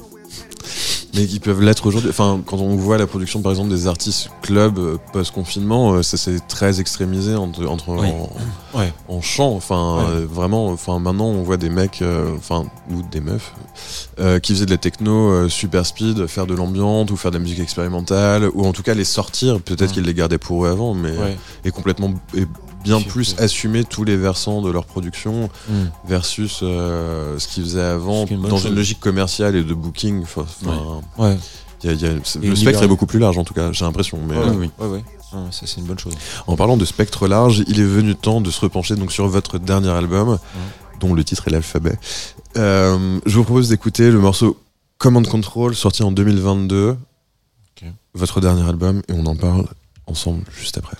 Mais qui peuvent l'être aujourd'hui. Enfin, quand on voit la production, par exemple, des artistes club euh, post-confinement, euh, ça s'est très extrémisé entre, entre Oui. en, Ouais. en chant. Enfin, Ouais. euh, vraiment. Enfin, maintenant, on voit des mecs, euh, enfin, ou des meufs, euh, qui faisaient de la techno super speed, faire de l'ambiance ou faire de la musique expérimentale, ou en tout cas les sortir. Peut-être Ouais. qu'ils les gardaient pour eux avant, mais complètement bien plus assumer tous les versants de leur production Mm. versus euh, ce qu'ils faisaient avant une dans chose. une logique commerciale et de booking. Enfin, Ouais. il y a- il y a- c'est- Et le spectre libéral. est beaucoup plus large en tout cas, j'ai l'impression. Mais Ouais, euh, oui. ouais, ça, c'est une bonne chose. en parlant de spectre large, il est venu temps de se repencher donc sur votre dernier album, dont le titre est l'alphabet. Euh, je vous propose d'écouter le morceau Command Control, sorti en 2022, Ok. votre dernier album, et on en parle ensemble juste après.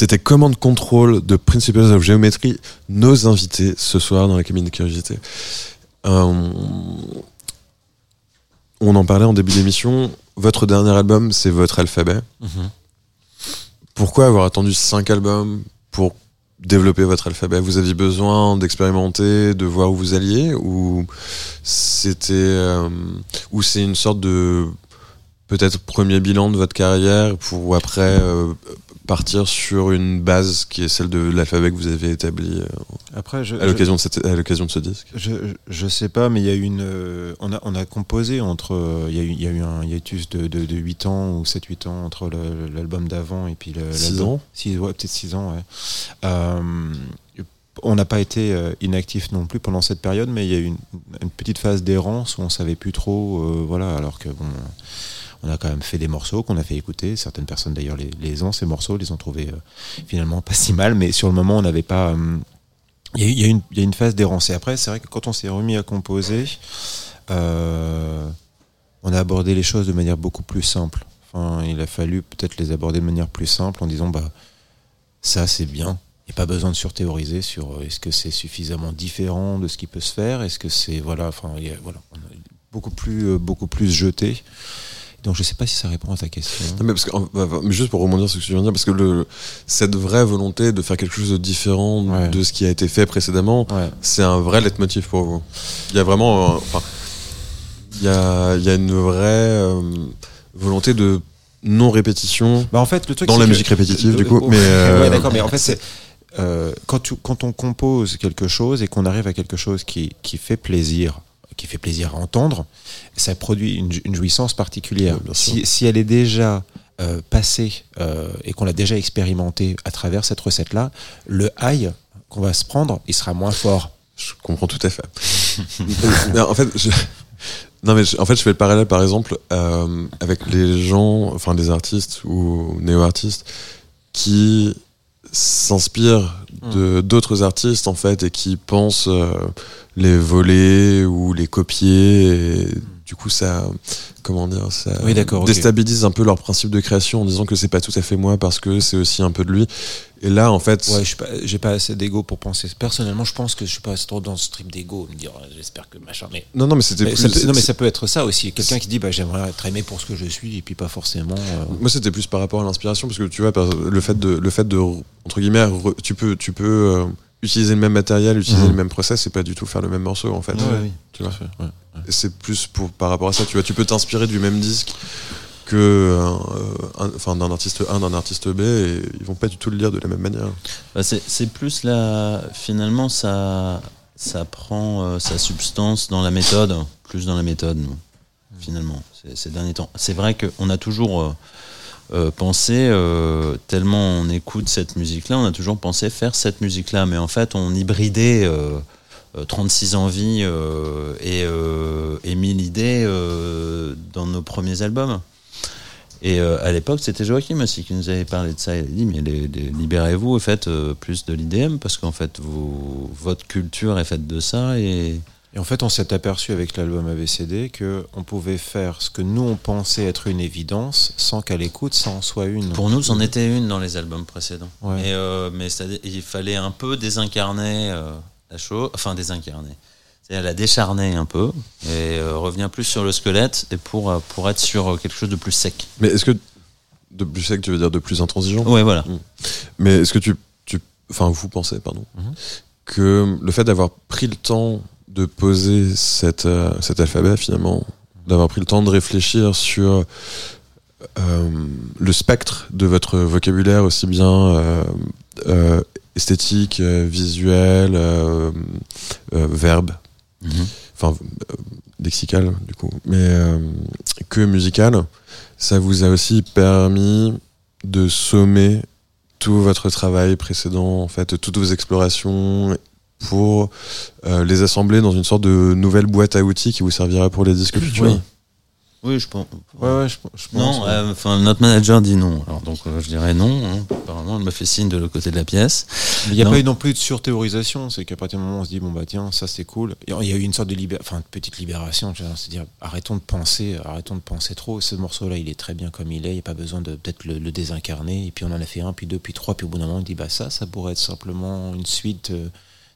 C'était Command Control de Principles of Geometry, nos invités ce soir dans la cabine de curiosité. Euh, on en parlait en début d'émission. Votre dernier album, c'est votre alphabet. Pourquoi avoir attendu cinq albums pour développer votre alphabet? Vous aviez besoin d'expérimenter, de voir où vous alliez, ou c'était, euh, ou c'est une sorte de peut-être premier bilan de votre carrière pour après euh, partir sur une base qui est celle de l'alphabet que vous avez établi euh, Après, je, à l'occasion de cette, à l'occasion de ce disque. je, je sais pas, mais il y a une. euh, on, a, on a composé entre. euh, Il y, a eu- il y a eu un hiatus de, de, de 8 ans ou 7-8 ans entre le- l'album d'avant et puis le. Six l'album- ans Six, ouais, peut-être 6 ans, ouais. Euh, on n'a pas été inactif non plus pendant cette période, mais il y a eu une, une petite phase d'errance où on savait plus trop, euh, voilà, alors que bon, on a quand même fait des morceaux qu'on a fait écouter. Certaines personnes d'ailleurs les, ont ces morceaux, les ont trouvés euh, finalement pas si mal, mais sur le moment on n'avait pas. euh, il y, y a une, phase d'errance. Après, c'est vrai que quand on s'est remis à composer, euh, on a abordé les choses de manière beaucoup plus simple. Il a fallu peut-être les aborder de manière plus simple en disant bah ça c'est bien. Il n'y a pas besoin de surthéoriser sur est-ce que c'est suffisamment différent de ce qui peut se faire, est-ce que c'est voilà, enfin voilà, on a beaucoup plus beaucoup plus jeté. Donc je sais pas si ça répond à ta question. Non, mais parce que, bah, bah, mais juste pour rebondir sur ce que tu viens de dire, parce que le, cette vraie volonté de faire quelque chose de différent Ouais. de ce qui a été fait précédemment, Ouais. c'est un vrai leitmotiv pour vous. Il y a vraiment, euh, il y a, il y a une vraie euh, volonté de non répétition Bah en fait le truc dans la que- musique répétitive, du coup. oh, Mais euh, ouais, d'accord, mais en fait, c'est euh, quand, tu- quand on compose quelque chose et qu'on arrive à quelque chose qui, qui fait plaisir, qui fait plaisir à entendre, ça produit une, une jouissance particulière. Si, si elle est déjà euh, passée euh, et qu'on l'a déjà expérimentée à travers cette recette-là, le high qu'on va se prendre, il sera moins fort. Je comprends tout à fait. Non, en fait, je... non mais je- en fait, je fais le parallèle, par exemple, euh, avec les gens, enfin les artistes ou néo-artistes qui s'inspirent de d'autres artistes en fait et qui pensent euh, les voler ou les copier. Du coup, ça, comment dire, ça Oui, déstabilise un peu leur principe de création en disant que c'est pas tout à fait moi parce que c'est aussi un peu de lui. Et là, en fait, Ouais, suis pas, j'ai pas assez d'ego pour penser. Personnellement, je pense que je suis pas trop dans ce trip d'ego, me dire, euh, j'espère que machin. Mais non, non, mais c'était Mais plus. ça peut, non mais ça peut être ça aussi. Quelqu'un qui dit bah j'aimerais être aimé pour ce que je suis et puis pas forcément. euh, Moi, c'était plus par rapport à l'inspiration, parce que tu vois, le fait de, le fait de entre guillemets, tu peux, tu peux euh, utiliser le même matériel, utiliser le même process, c'est pas du tout faire le même morceau, en fait. tu vois. ouais. Et C'est plus pour, par rapport à ça, tu vois, tu peux t'inspirer du même disque que, euh, enfin, d'un artiste A, d'un artiste B, et ils vont pas du tout le lire de la même manière. Bah, c'est plus la. Finalement, ça, ça prend euh, sa substance dans la méthode, plus dans la méthode, nous, finalement, ces, ces derniers temps. C'est vrai qu'on a toujours euh, euh, pensé, euh, tellement on écoute cette musique-là, on a toujours pensé faire cette musique-là, mais en fait, on hybridait. euh, euh, 36 envies euh, et, euh, et 1000 idées dans nos premiers albums. Et à l'époque, c'était Joachim aussi qui nous avait parlé de ça. Il a dit Mais libérez-vous et faites plus de l'IDM parce qu'en fait, votre culture est faite de ça. Et Et en fait, on s'est aperçu avec l'album ABCD que on pouvait faire ce que nous on pensait être une évidence sans qu'à l'écoute ça en soit une. pour nous, c'en était une dans les albums précédents. Ouais. Euh, mais il fallait un peu désincarner euh, la chose, enfin désincarner. C'est-à-dire la décharner un peu et euh, revenir plus sur le squelette et pour, euh, pour être sur euh, quelque chose de plus sec. Mais est-ce que de plus sec, tu veux dire de plus intransigeant? Ouais, voilà. Mais est-ce que tu, tu, enfin, vous pensez, pardon, Mhm. que le fait d'avoir pris le temps de poser euh, cet alphabet, finalement, d'avoir pris le temps de réfléchir sur euh, le spectre de votre vocabulaire, aussi bien euh, euh, esthétique, visuel, verbe, Mhm. enfin lexical du coup, mais que musical, ça vous a aussi permis de sommer tout votre travail précédent, en fait, toutes vos explorations pour euh, les assembler dans une sorte de nouvelle boîte à outils qui vous servira pour les disques futurs. Oui. Oui, je pense. Ouais, ouais, je, je pense. Non, ouais. euh, enfin notre manager dit non. Alors donc euh, je dirais non. hein. Apparemment, elle me fait signe de l'autre côté de la pièce. Il n'y a Non. pas eu non plus de surthéorisation, c'est qu'à partir du moment où on se dit, bon bah tiens, ça c'est cool, il y a eu une sorte de, petite libération, c'est-à-dire arrêtons de penser, arrêtons de penser trop, ce morceau-là il est très bien comme il est, il n'y a pas besoin de peut-être le, le désincarner, et puis on en a fait un, puis deux, puis trois, puis au bout d'un moment on dit, bah ça, ça pourrait être simplement une suite euh,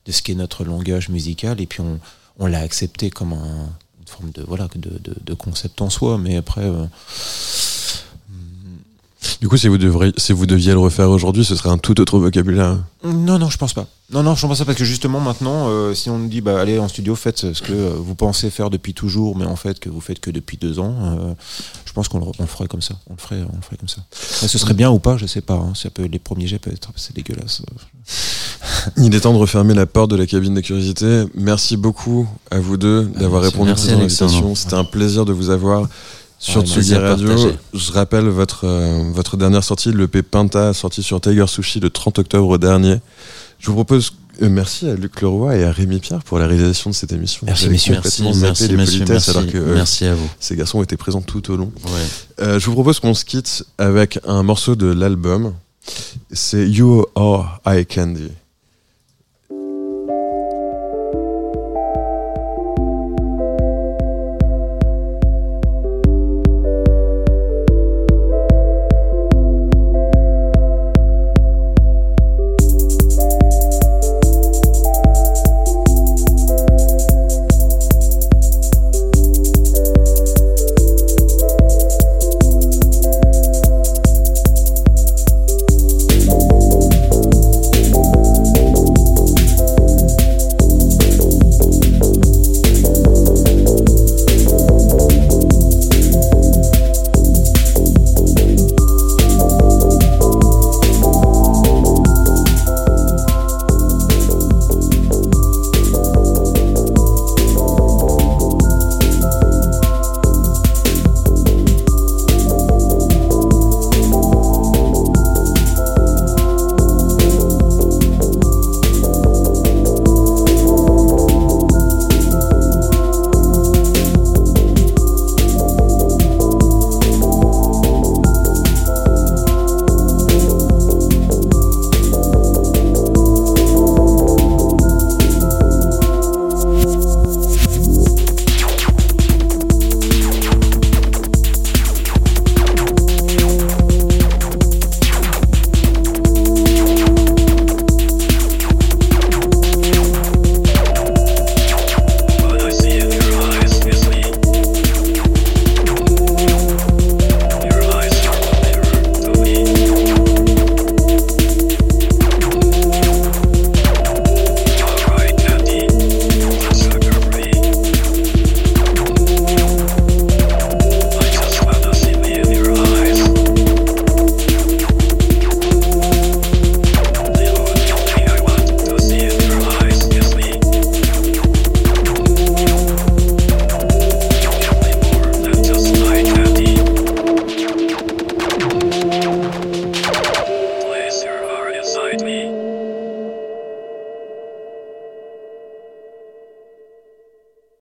de ce qu'est notre langage musical, et puis on, on l'a accepté comme un- une forme de, voilà, de, de, de concept en soi, mais après... euh, Du coup, si vous, devrez, si vous deviez le refaire aujourd'hui, ce serait un tout autre vocabulaire. Non, non, je pense pas. Non, non, je pense pas parce que justement maintenant, euh, si on nous dit, bah allez en studio, faites ce que vous pensez faire depuis toujours, mais en fait que vous faites que depuis deux ans, euh, je pense qu'on le, on le ferait comme ça. On le ferait, on le ferait comme ça. Ce serait bien ou pas, je sais pas. hein. Ça peut, les premiers jets peuvent être assez dégueulasses. Il est temps de refermer la porte de la cabine de curiosité. Merci beaucoup à vous deux d'avoir répondu à cette invitation. C'était un plaisir de vous avoir sur Ouais, Tsugi Radio. partagé. Je rappelle votre, euh, votre dernière sortie, le P Pinta, sorti sur Tiger Sushi le 30 octobre dernier. Je vous propose. euh, merci à Luc Leroy et à Rémi Pierre pour la réalisation de cette émission. Merci, messieurs. Merci, merci, les politesses merci, alors que euh, merci à vous. ces garçons étaient présents tout au long. Ouais. Euh, je vous propose qu'on se quitte avec un morceau de l'album. C'est You Are Eye Candy.